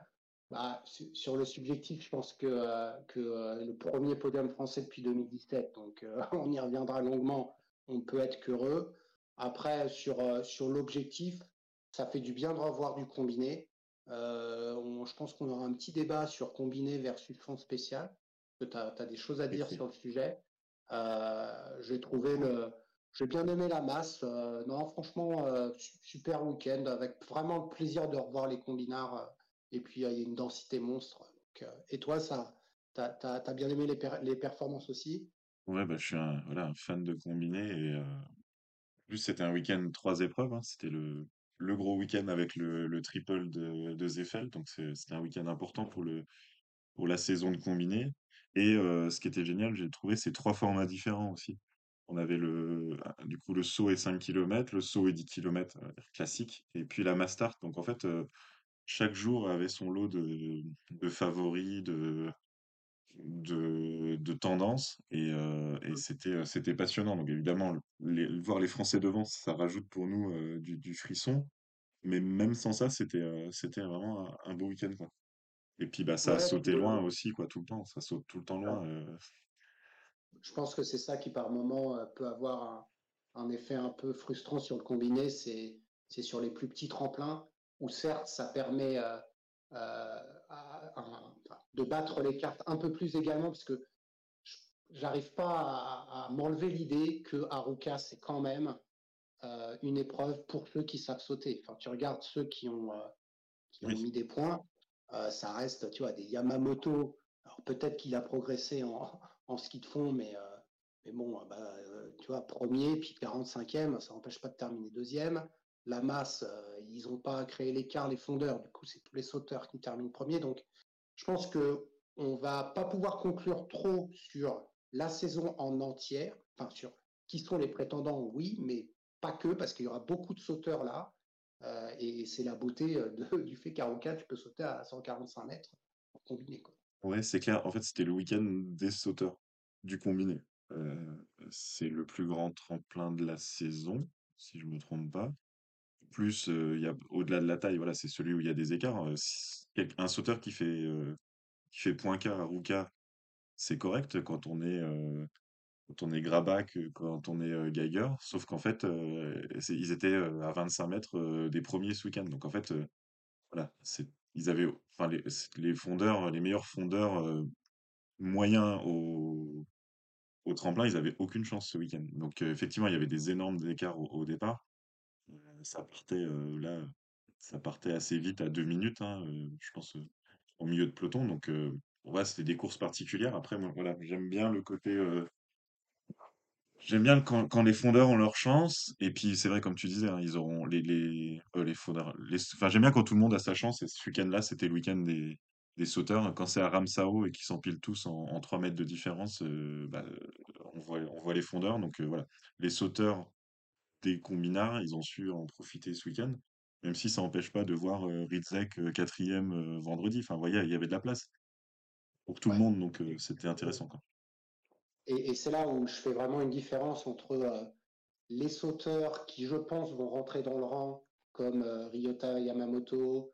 Bah, su- sur le subjectif, je pense que, euh, que euh, le premier podium français depuis 2017, donc euh, on y reviendra longuement, on ne peut être qu'heureux. Après, sur, sur l'objectif, ça fait du bien de revoir du combiné. On- je pense qu'on aura un petit débat sur combiné versus fond spécial, que tu as, des choses à dire sur le sujet. J'ai trouvé le, j'ai bien aimé la masse. Non, franchement, su- super week-end avec vraiment le plaisir de revoir les combinards. Et puis, il y a une densité monstre. Euh, et toi, ça, t'as, t'as, t'as bien aimé les, per- les performances aussi?
Ouais, bah, je suis un, voilà, un fan de combiné et euh, en plus c'était un week-end trois épreuves. hein. C'était le, le gros week-end avec le, le triple de, Zeffel, donc c'était un week-end important pour le, pour la saison de combiné. Et euh, ce qui était génial, j'ai trouvé, c'est trois formats différents aussi. On avait le, du coup, le saut et 5 km, le saut et 10 km classique, et puis la mass start. Donc en fait, euh, chaque jour avait son lot de, de favoris, de, de, de tendances, et, euh, et c'était, euh, c'était passionnant. Donc évidemment, les, voir les Français devant, ça rajoute pour nous euh, du, du frisson. Mais même sans ça, c'était euh, c'était vraiment un, un beau week-end, quoi. Et puis bah ça a
Ouais,
sauté loin aussi, quoi, tout le temps. Ça saute tout le temps loin. euh.
je pense que c'est ça qui, par moment, peut avoir un, un effet un peu frustrant sur le combiné. C'est, c'est sur les plus petits tremplins où, certes, ça permet euh, euh, à- à- enfin, de battre les cartes un peu plus également, parce que je- j'arrive pas à, à m'enlever l'idée que Haruka, c'est quand même euh, une épreuve pour ceux qui savent sauter. Enfin, tu regardes ceux qui ont, euh, qui ont
Oui,
mis des points, euh, ça reste, tu vois, des Yamamoto. Alors peut-être qu'il a progressé en, en ski de fond, mais, mais bon, bah, tu vois, premier, puis 45e, ça n'empêche pas de terminer deuxième. La masse, euh, ils n'ont pas créé l'écart, les fondeurs, du coup, c'est tous les sauteurs qui terminent premier. Donc, je pense que on va pas pouvoir conclure trop sur la saison en entière, enfin sur qui sont les prétendants, oui, mais pas que, parce qu'il y aura beaucoup de sauteurs là. Euh, et c'est la beauté euh, du fait qu'à Roca, tu peux sauter à 145 mètres en combiné. Quoi.
ouais, c'est clair. En fait, c'était le week-end des sauteurs du combiné. C'est le plus grand tremplin de la saison, si je me trompe pas. Plus, il y a au-delà de la taille, voilà, c'est celui où il y a des écarts. Un sauteur qui fait qui point K à Ruka, c'est correct quand on est quand on est Grabach, euh, quand on est Geiger. Sauf qu'en fait, ils étaient à 25 mètres des premiers ce week-end. Donc en fait, voilà, c'est les, fondeurs, les meilleurs fondeurs moyens au, tremplin, ils avaient aucune chance ce week-end. Donc effectivement, il y avait des énormes écarts au départ. Ça partait là, ça partait assez vite à deux minutes, hein, je pense, au milieu de peloton. Donc ouais, c'était des courses particulières. Après, moi, voilà, j'aime bien le côté J'aime bien quand, quand les fondeurs ont leur chance, et puis c'est vrai, comme tu disais, hein, ils auront les, les, euh, les fondeurs. J'aime bien quand tout le monde a sa chance, et ce week-end-là, c'était le week-end des, des sauteurs. Quand c'est à Ramsau et qu'ils s'empilent tous en, en 3 mètres de différence, bah, on voit, on voit les fondeurs. Donc voilà, les sauteurs des combinards, ils ont su en profiter ce week-end, même si ça n'empêche pas de voir euh, Ritzek euh, quatrième euh, vendredi. Enfin, vous voyez, il y avait de la place pour tout le monde, donc c'était intéressant, quoi.
Et, et c'est là où je fais vraiment une différence entre les sauteurs qui, je pense, vont rentrer dans le rang, comme Ryota Yamamoto,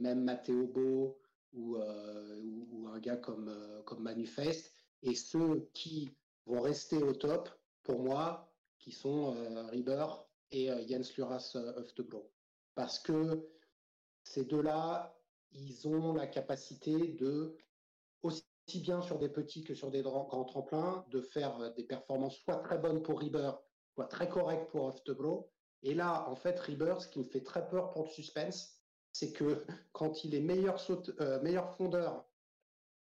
même Matteo Bo, ou, ou, ou, un gars comme, comme Manifest, et ceux qui vont rester au top, pour moi, qui sont euh, et euh, Jens Luras euh, Öftebro. Parce que ces deux-là, ils ont la capacité de, aussi bien sur des petits que sur des grands, tremplins, de faire des performances soit très bonnes pour Rieber, soit très correctes pour Öftebro. Et là, en fait, Rieber, ce qui me fait très peur pour le suspense, c'est que quand il est meilleur, saute, euh, meilleur fondeur,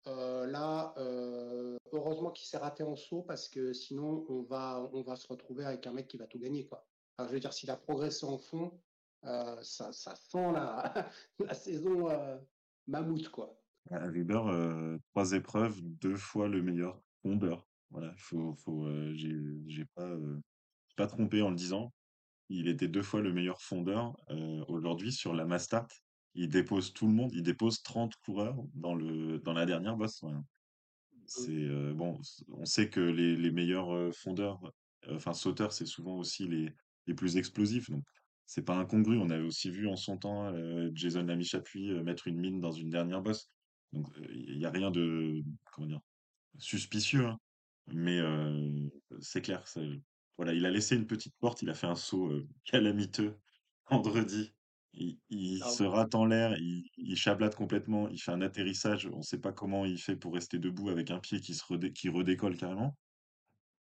euh, là, euh, heureusement qu'il s'est raté en saut parce que sinon, on va, on va se retrouver avec un mec qui va tout gagner. Quoi. Je veux dire, s'il a progressé en fond, euh, ça, ça, sent la, la saison mammouth. Quoi.
À euh, trois épreuves, deux fois le meilleur fondeur. Voilà, faut, faut, j'ai, pas, pas trompé en le disant. Il était deux fois le meilleur fondeur. Aujourd'hui, sur la Mastart, il dépose tout le monde. Il dépose 30 coureurs dans le, dans la dernière bosse. C'est euh, bon, on sait que les, les meilleurs euh, fondeurs, euh, enfin sauteurs, c'est souvent aussi les, les plus explosifs. Donc, c'est pas incongru. On avait aussi vu en son temps euh, Jason euh, mettre une mine dans une dernière bosse. Donc, il n'y a rien de, comment dire, suspicieux. hein. Mais euh, c'est clair. c'est- Voilà, il a laissé une petite porte. Il a fait un saut euh, calamiteux vendredi. Il, il
Ah,
se rate en l'air, il, il chablate complètement, il fait un atterrissage, on ne sait pas comment il fait pour rester debout avec un pied qui se redé- qui redécolle carrément.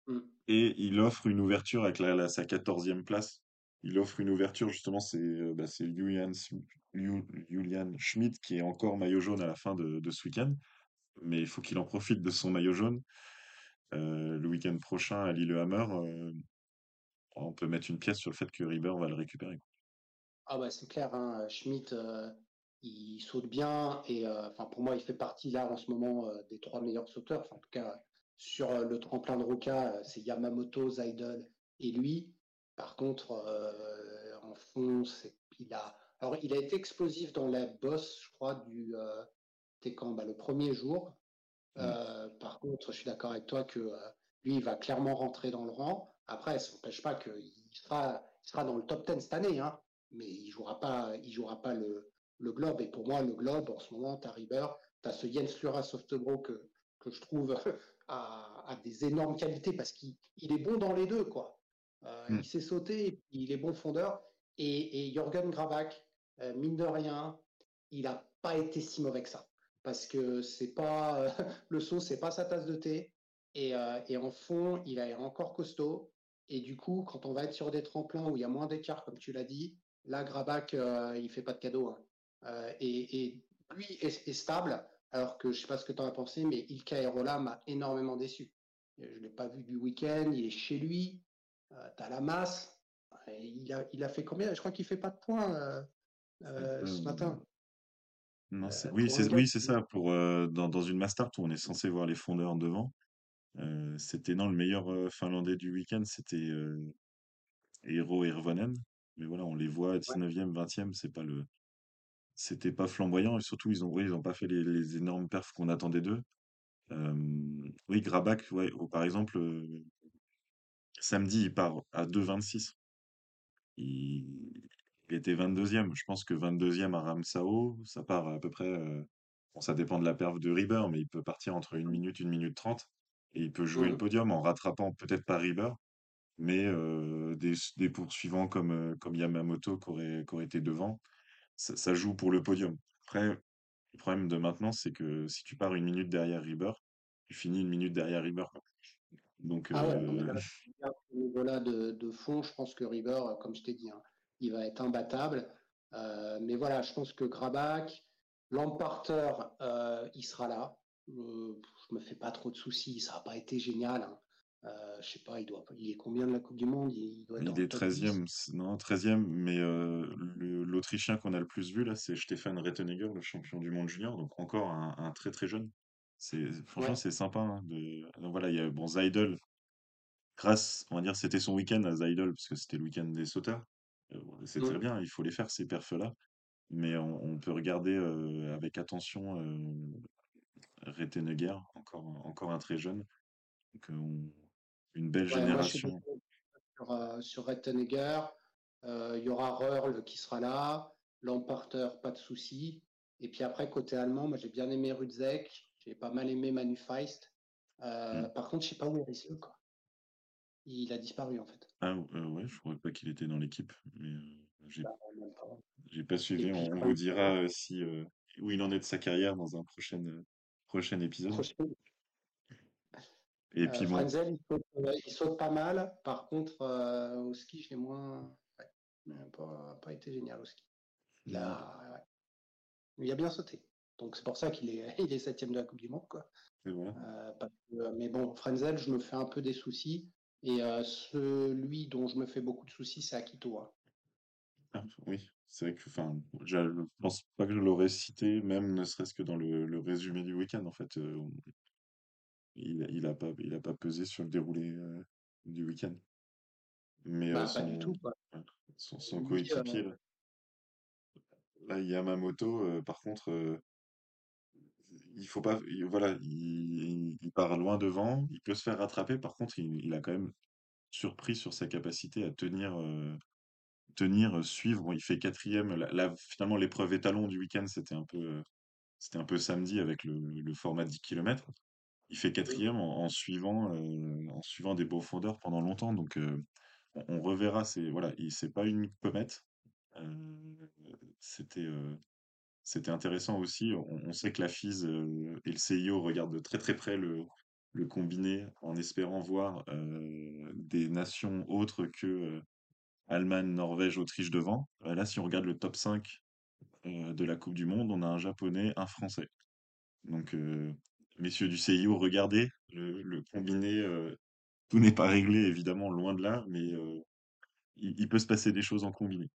mm.
Et il offre une ouverture avec la, la- sa quatorzième place. Il offre une ouverture, justement, c'est euh, bah, c'est Julian, Sm- Ju- Julian Schmidt qui est encore maillot jaune à la fin de, de ce week-end. Mais il faut qu'il en profite de son maillot jaune. Euh, le week-end prochain à Lillehammer, euh, on peut mettre une pièce sur le fait que River va le récupérer.
Ah bah c'est clair, hein, Schmitt, euh, il saute bien et euh, enfin pour moi il fait partie là en ce moment euh, des trois meilleurs sauteurs. Enfin, en tout cas sur le tremplin de Roca, c'est Yamamoto, Zaidel et lui. Par contre en fond, c'est il a alors il a été explosif dans la bosse, je crois du quand bah, le premier jour.
Mm.
Euh, par contre, je suis d'accord avec toi que lui il va clairement rentrer dans le rang. Après, ça n'empêche pas qu'il sera il sera dans le top 10 cette année, hein mais il jouera pas, il jouera pas le, le globe. Et pour moi, le globe, en ce moment, tu as River, tu as ce Jens Lura Softbro que, que je trouve a des énormes qualités parce qu'il il est bon dans les deux, quoi. Euh,
Mm.
il sait sauter, il est bon fondeur. Et, et Jorgen Gravak, euh, mine de rien, il n'a pas été si mauvais que ça. Parce que c'est pas euh, le saut, c'est pas sa tasse de thé. Et, euh, et en fond, il est encore costaud. Et du coup, quand on va être sur des tremplins où il y a moins d'écart, comme tu l'as dit, Là, Grabac, euh, il fait pas de cadeau. Hein. Euh, et, et, lui est, est, stable, alors que je sais pas ce que tu en as pensé, mais Ilka Erola m'a énormément déçu. Je l'ai pas vu du week-end, il est chez lui, euh, tu as la masse. Il a, il a fait combien? Je crois qu'il fait pas de points euh, euh, ce matin.
Non, c'est- oui, c'est oui, c'est ça. Pour, dans, dans une Mastart où on est censé voir les fondeurs devant, c'était non, le meilleur Finlandais du week-end, c'était Eero Hirvonen. Mais voilà, on les voit à 19e, 20e, c'est pas le, c'était pas flamboyant. Et surtout, ils ont, oui, ils ont pas fait les, les énormes perfs qu'on attendait d'eux. Euh, oui, ouais, oh, par exemple, euh, samedi, il part à 2,26. Il, il était 22e. Je pense que 22e à Ramsao, ça part à peu près. euh, bon, ça dépend de la perf de Rieber, mais il peut partir entre une minute, une minute trente. Et il peut jouer le
Mmh.
podium en rattrapant peut-être pas Rieber, mais euh, des, des poursuivants comme, euh, comme Yamamoto qui aurait, qui aurait été devant. Ça, ça joue pour le podium. Après, le problème de maintenant, c'est que si tu pars une minute derrière Rieber, tu finis une minute derrière Rieber. quoi. Donc,
Ah ouais,
euh,
là, à ce niveau-là de, de fond, je pense que River, comme je t'ai dit, hein, il va être imbattable. Mais voilà, je pense que Grabac, Lamparter, euh, il sera là. Je me fais pas trop de soucis, ça n'a pas été génial. Hein. Euh, je sais pas, il doit, il est combien de la Coupe du Monde? Il, doit être dans
il
le
est
top 10.
13e, c- non, 13e, mais euh, l'Autrichien qu'on a le plus vu là, c'est Stefan Rettenegger, le champion du monde junior, donc encore un, un très très jeune. C'est, franchement,
Ouais.
c'est sympa. hein, de... donc voilà, il y a bon, Zaidel, grâce, on va dire, c'était son week-end à Zaidel, parce que c'était le week-end des sauteurs. Euh, c'est très
Mm.
bien, il faut les faire, ces perfs-là. Mais on, on peut regarder euh, avec attention Rettenegger, encore, encore un très jeune. Donc, on- une belle
Ouais, moi,
génération.
sur, euh, sur Rettenegger. Euh, il y aura Röhrl qui sera là. Lamparter, pas de souci. Et puis après, côté allemand, moi j'ai bien aimé Rudzek. J'ai pas mal aimé Manu Feist. Euh,
Mm.
par contre, je sais pas où est Risseux, quoi. Il a disparu en fait.
Ah euh, ouais, je croyais pas qu'il était dans l'équipe, mais euh, j'ai
Bah, pas.
suivi.
puis
On, on vous dira si où il en est de sa carrière dans un prochain prochain épisode. Et
euh,
puis bon,
Frenzel, il saute, euh, il saute pas mal. Par contre, euh, au ski, j'ai moins. Ouais, il n'a pas, pas été génial au ski. A, ouais. il a bien sauté. Donc c'est pour ça qu'il est, il est septième de la Coupe du Monde, quoi. Euh, parce que- mais bon, Frenzel, je me fais un peu des soucis. Et euh, celui dont je me fais beaucoup de soucis, c'est Akito. hein.
Ah, oui, c'est vrai que enfin, je je pense pas que je l'aurais cité, même ne serait-ce que dans le, le résumé du week-end. En fait, euh, il, il a pas il a pas pesé sur le déroulé euh, du week-end. Mais euh,
Bah, pas du
son,
tout, quoi.
ouais, son, son
Lui, euh,
coéquipier, là, là, Yamamoto, euh, par contre, euh, il faut pas, il- voilà, il, il part loin devant, il peut se faire rattraper. Par contre, il, il a quand même surpris sur sa capacité à tenir, euh, tenir, euh, suivre. Il fait quatrième. Là, là, finalement, l'épreuve étalon du week-end, c'était un peu, euh, c'était un peu samedi avec le, le format 10 km. Il fait
Mm.
quatrième en, en suivant, euh, en suivant des profondeurs pendant longtemps. Donc, euh, on, on reverra. C'est voilà, il- c'est pas une comète. Euh, c'était, c'était intéressant aussi. On, on sait que la FIS et le CIO regardent de très très près le, le combiné en espérant voir des nations autres que Allemagne, Norvège, Autriche devant. Euh, là, si on regarde le top 5 euh, de la Coupe du Monde, on a un Japonais, un Français. Donc, messieurs du CIO, regardez le, le combiné. euh, tout n'est pas réglé, évidemment, loin de là, mais euh, il, il peut se passer des choses en combiné.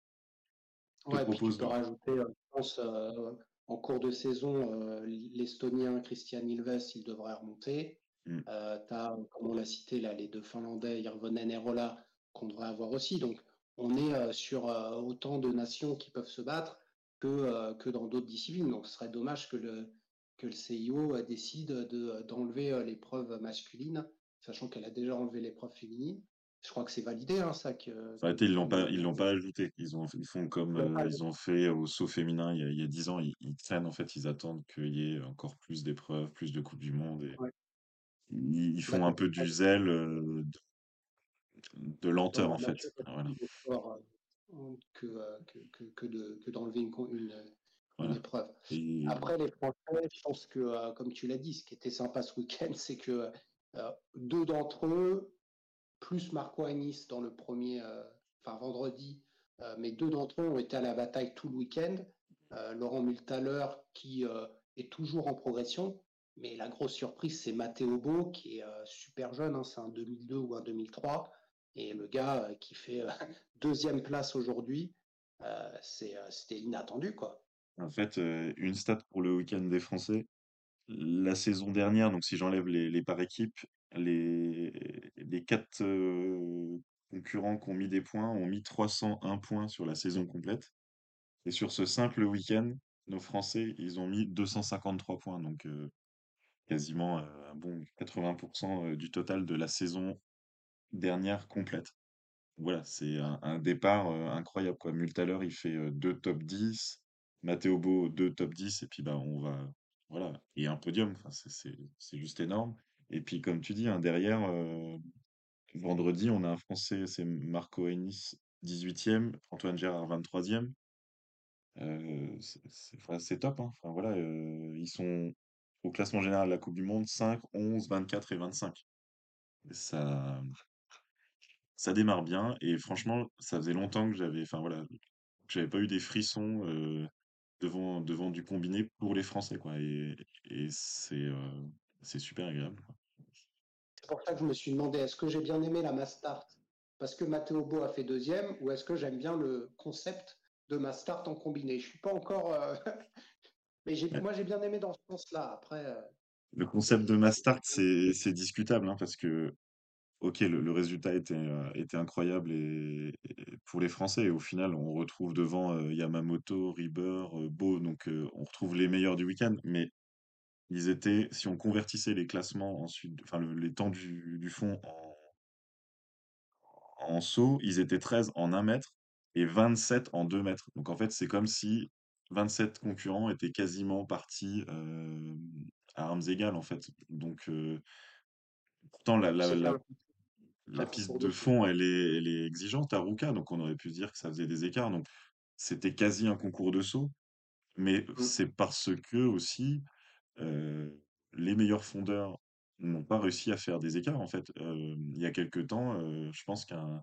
Ouais, puis tu
propose
peux
de...
rajouter, je pense, euh, en cours de saison, l'Estonien Christian Ilves, il devrait remonter.
Hmm.
Euh, tu as, comme on l'a cité, là, les deux Finlandais, Hirvonen et Rolla, qu'on devrait avoir aussi. Donc, on est sur autant de nations qui peuvent se battre que, que dans d'autres disciplines. Donc, ce serait dommage que le, que le CIO euh, décide de, d'enlever euh, l'épreuve masculine, sachant qu'elle a déjà enlevé l'épreuve féminine. Je crois que c'est validé, hein, ça, que,
ils l'ont pas, ils l'ont pas ajouté. Ils ont, ils font comme euh, ils ont fait au saut féminin il y a, il y a 10 ans. Ils, ils traînent, en fait, ils attendent qu'il y ait encore plus d'épreuves, plus de Coupes du Monde. Et
Ouais.
ils, ils
Bah,
font un peu du zèle, euh, de, lenteur, en fait. Voilà.
euh, que, euh, que, que, de, que d'enlever une, une, une
Voilà.
épreuve.
Et
Après, les Français, je pense que, euh, comme tu l'as dit, ce qui était sympa ce week-end, c'est que euh, deux d'entre eux, plus Marco Anis dans le premier, euh, enfin vendredi, mais deux d'entre eux ont été à la bataille tout le week-end. Euh, Laurent Multaler, qui est toujours en progression, mais la grosse surprise, c'est Matteo Beau, qui est super jeune, hein, c'est un 2002 ou un 2003, et le gars qui fait deuxième place aujourd'hui, euh, c'était inattendu, quoi.
En fait, une stat pour le week-end des Français. La saison dernière, donc si j'enlève les, par équipe, les, quatre concurrents qui ont mis des points ont mis 301 points sur la saison complète. Et sur ce simple week-end, nos Français, ils ont mis 253 points, donc quasiment un bon 80% euh, du total de la saison dernière complète. Voilà, c'est un, départ incroyable, quoi. Multaler, il fait deux top 10, Matteo Bo, deux top 10, et puis bah on va, voilà, et un podium, enfin, c'est juste énorme. Et puis comme tu dis, hein, derrière, euh, vendredi, on a un Français, c'est Marco Hennis, 18e, Antoine Gérard, 23e. Euh, c'est top, hein. Enfin voilà, euh, ils sont au classement général de la Coupe du Monde 5, 11, 24 et 25. Et ça, ça démarre bien et franchement, ça faisait longtemps que j'avais, enfin voilà, j'avais pas eu des frissons devant devant du combiné pour les Français quoi. Et, et c'est euh, c'est super agréable.
C'est pour ça que je me suis demandé, est-ce que j'ai bien aimé la Mastart parce que Matteo Bo a fait deuxième, ou est-ce que j'aime bien le concept de Mastart en combiné? Je suis pas encore... euh, Mais
Ouais.
moi, j'ai bien aimé dans ce sens-là. Après, euh,
Le concept de Mastart, c'est c'est discutable hein, parce que ok, le, le résultat était euh, était incroyable et, et pour les Français. Et au final, on retrouve devant euh, Yamamoto, Rieber, euh, Bo, donc euh, on retrouve les meilleurs du week-end. Mais Ils étaient, si on convertissait les classements ensuite, enfin le- les temps du, du fond en, en saut, ils étaient 13 en un mètre et 27 en 2 mètres. Donc en fait, c'est comme si 27 concurrents étaient quasiment partis euh, à armes égales en fait. Donc euh, pourtant la, la piste
de
fond, elle est, elle est exigeante à Ruka, donc on aurait pu dire que ça faisait des écarts. Donc c'était quasi un concours de saut, mais
Mm.
c'est parce que aussi euh, les meilleurs fondeurs n'ont pas réussi à faire des écarts, en fait. Euh, il y a quelque temps, euh, je pense qu'un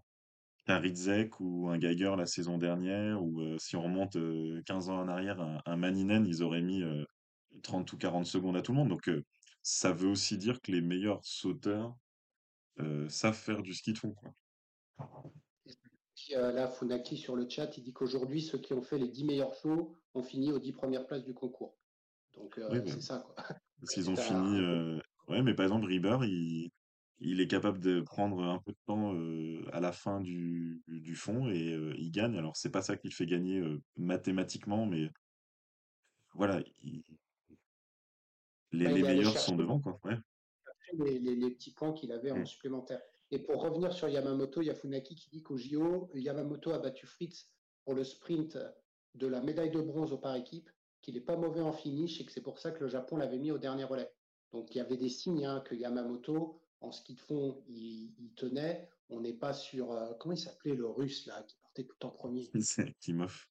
qu'un Ridzek ou un Geiger la saison dernière, ou si on remonte euh, 15 ans en arrière, un, un Maninen, ils auraient mis euh, 30 ou 40 secondes à tout le monde. Donc, ça veut aussi dire que les meilleurs sauteurs savent faire du ski de fond, quoi.
Euh, là, Funaki sur le chat, il dit qu'aujourd'hui, ceux qui ont fait les 10 meilleurs shows ont fini aux 10 premières places du concours. Donc,
Oui,
euh,
bah,
c'est ça, quoi.
parce qu'ils ont fini. euh, Ouais, mais par exemple, Rieber, il, il est capable de prendre un peu de temps euh, à la fin du, du fond et euh, il gagne. Alors, c'est pas ça qui le fait gagner euh, mathématiquement, mais voilà, il- les,
Bah,
les meilleurs sont devant, quoi. Ouais.
Les, les- les petits points qu'il avait en
Mm.
supplémentaire. Et pour revenir sur Yamamoto, il y a Funaki qui dit qu'au JO, Yamamoto a battu Fritz pour le sprint de la médaille de bronze au par équipe, qu'il n'est pas mauvais en finish et que c'est pour ça que le Japon l'avait mis au dernier relais. Donc il y avait des signes hein, que Yamamoto, en ski de fond, il, il tenait. On n'est pas sur. euh, comment il s'appelait le russe là, qui partait tout en premier?
C'est Klimov.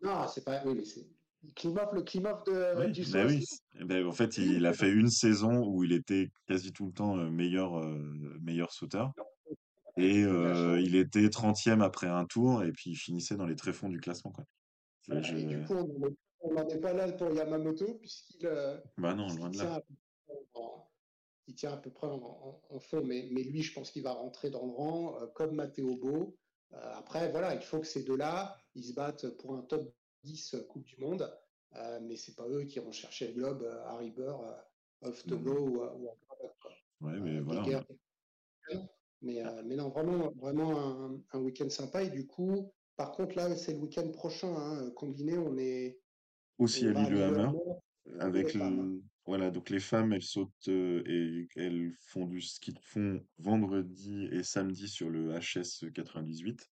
Non, c'est pas. Oui, mais c'est. Klimov, le Klimov de,
Oui,
du
bah oui.
ski.
Eh ben, en fait,
Oui,
il a fait une saison où il était quasi tout le temps euh, meilleur, euh, meilleur sauteur. Et euh,
changé.
il était 30e après un tour, et puis il finissait dans les tréfonds du classement, quoi.
Et du coup, on n'en est- pas là pour Yamamoto, puisqu'il
Bah non, loin de là.
peu en, il tient à peu près en, en- en fond. Mais, mais lui, je pense qu'il va rentrer dans le rang, euh, comme Matteo Beau. Après, voilà, il faut que ces deux-là, ils se battent pour un top 10 Coupe du Monde. Euh, mais c'est pas eux qui vont chercher le globe, Burr, euh, Off
Non,
Togo ou, ou d'autres, quoi.
Ouais, mais
Euh,
voilà.
Mais, euh, mais non, vraiment, vraiment un, un week-end sympa. Et du coup, par contre, là, c'est le week-end prochain. hein, combiné, on est,
Aussi
on
à
à
Lillehammer, avec
femmes.
le... Voilà, donc les femmes, elles sautent euh, et elles font du ski de fond vendredi et samedi sur le HS 98.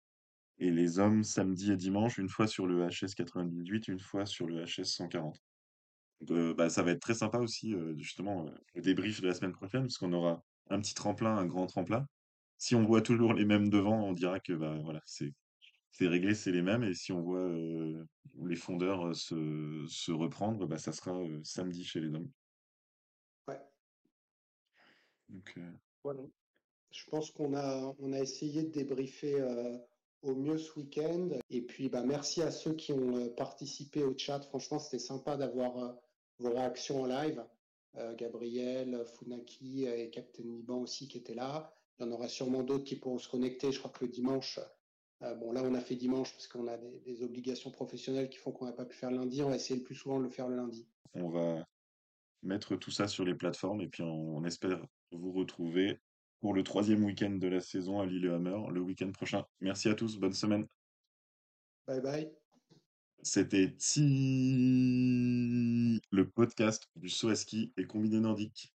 Et les hommes, samedi et dimanche, une fois sur le HS 98, une fois sur le HS 140. Donc, euh, bah, ça va être très sympa aussi, euh, justement, euh, le débrief de la semaine prochaine, parce qu'on aura un petit tremplin, un grand tremplin. Si on voit toujours les mêmes devant, on dira que bah, voilà, c'est c'est réglé, c'est les mêmes. Et si on voit euh, les fondeurs se, se reprendre, bah, ça sera samedi chez les hommes.
Ouais,
Donc,
voilà. Je pense qu'on a, on a essayé de débriefer au mieux ce week-end. Et puis, bah, merci à ceux qui ont euh, participé au chat. Franchement, c'était sympa d'avoir euh, vos réactions en live. Euh, Gabriel, Funaki et Captain Liban aussi qui étaient là. Il y en aura sûrement d'autres qui pourront se connecter. Je crois que le dimanche, bon là on a fait dimanche parce qu'on a des, obligations professionnelles qui font qu'on n'a pas pu faire lundi. On va essayer le plus souvent de le faire le lundi.
on va mettre tout ça sur les plateformes et puis on espère vous retrouver pour le troisième week-end de la saison à Lillehammer le week-end prochain. Merci à tous, bonne semaine.
Bye bye.
C'était Ti, le podcast du saut à ski et combiné nordique.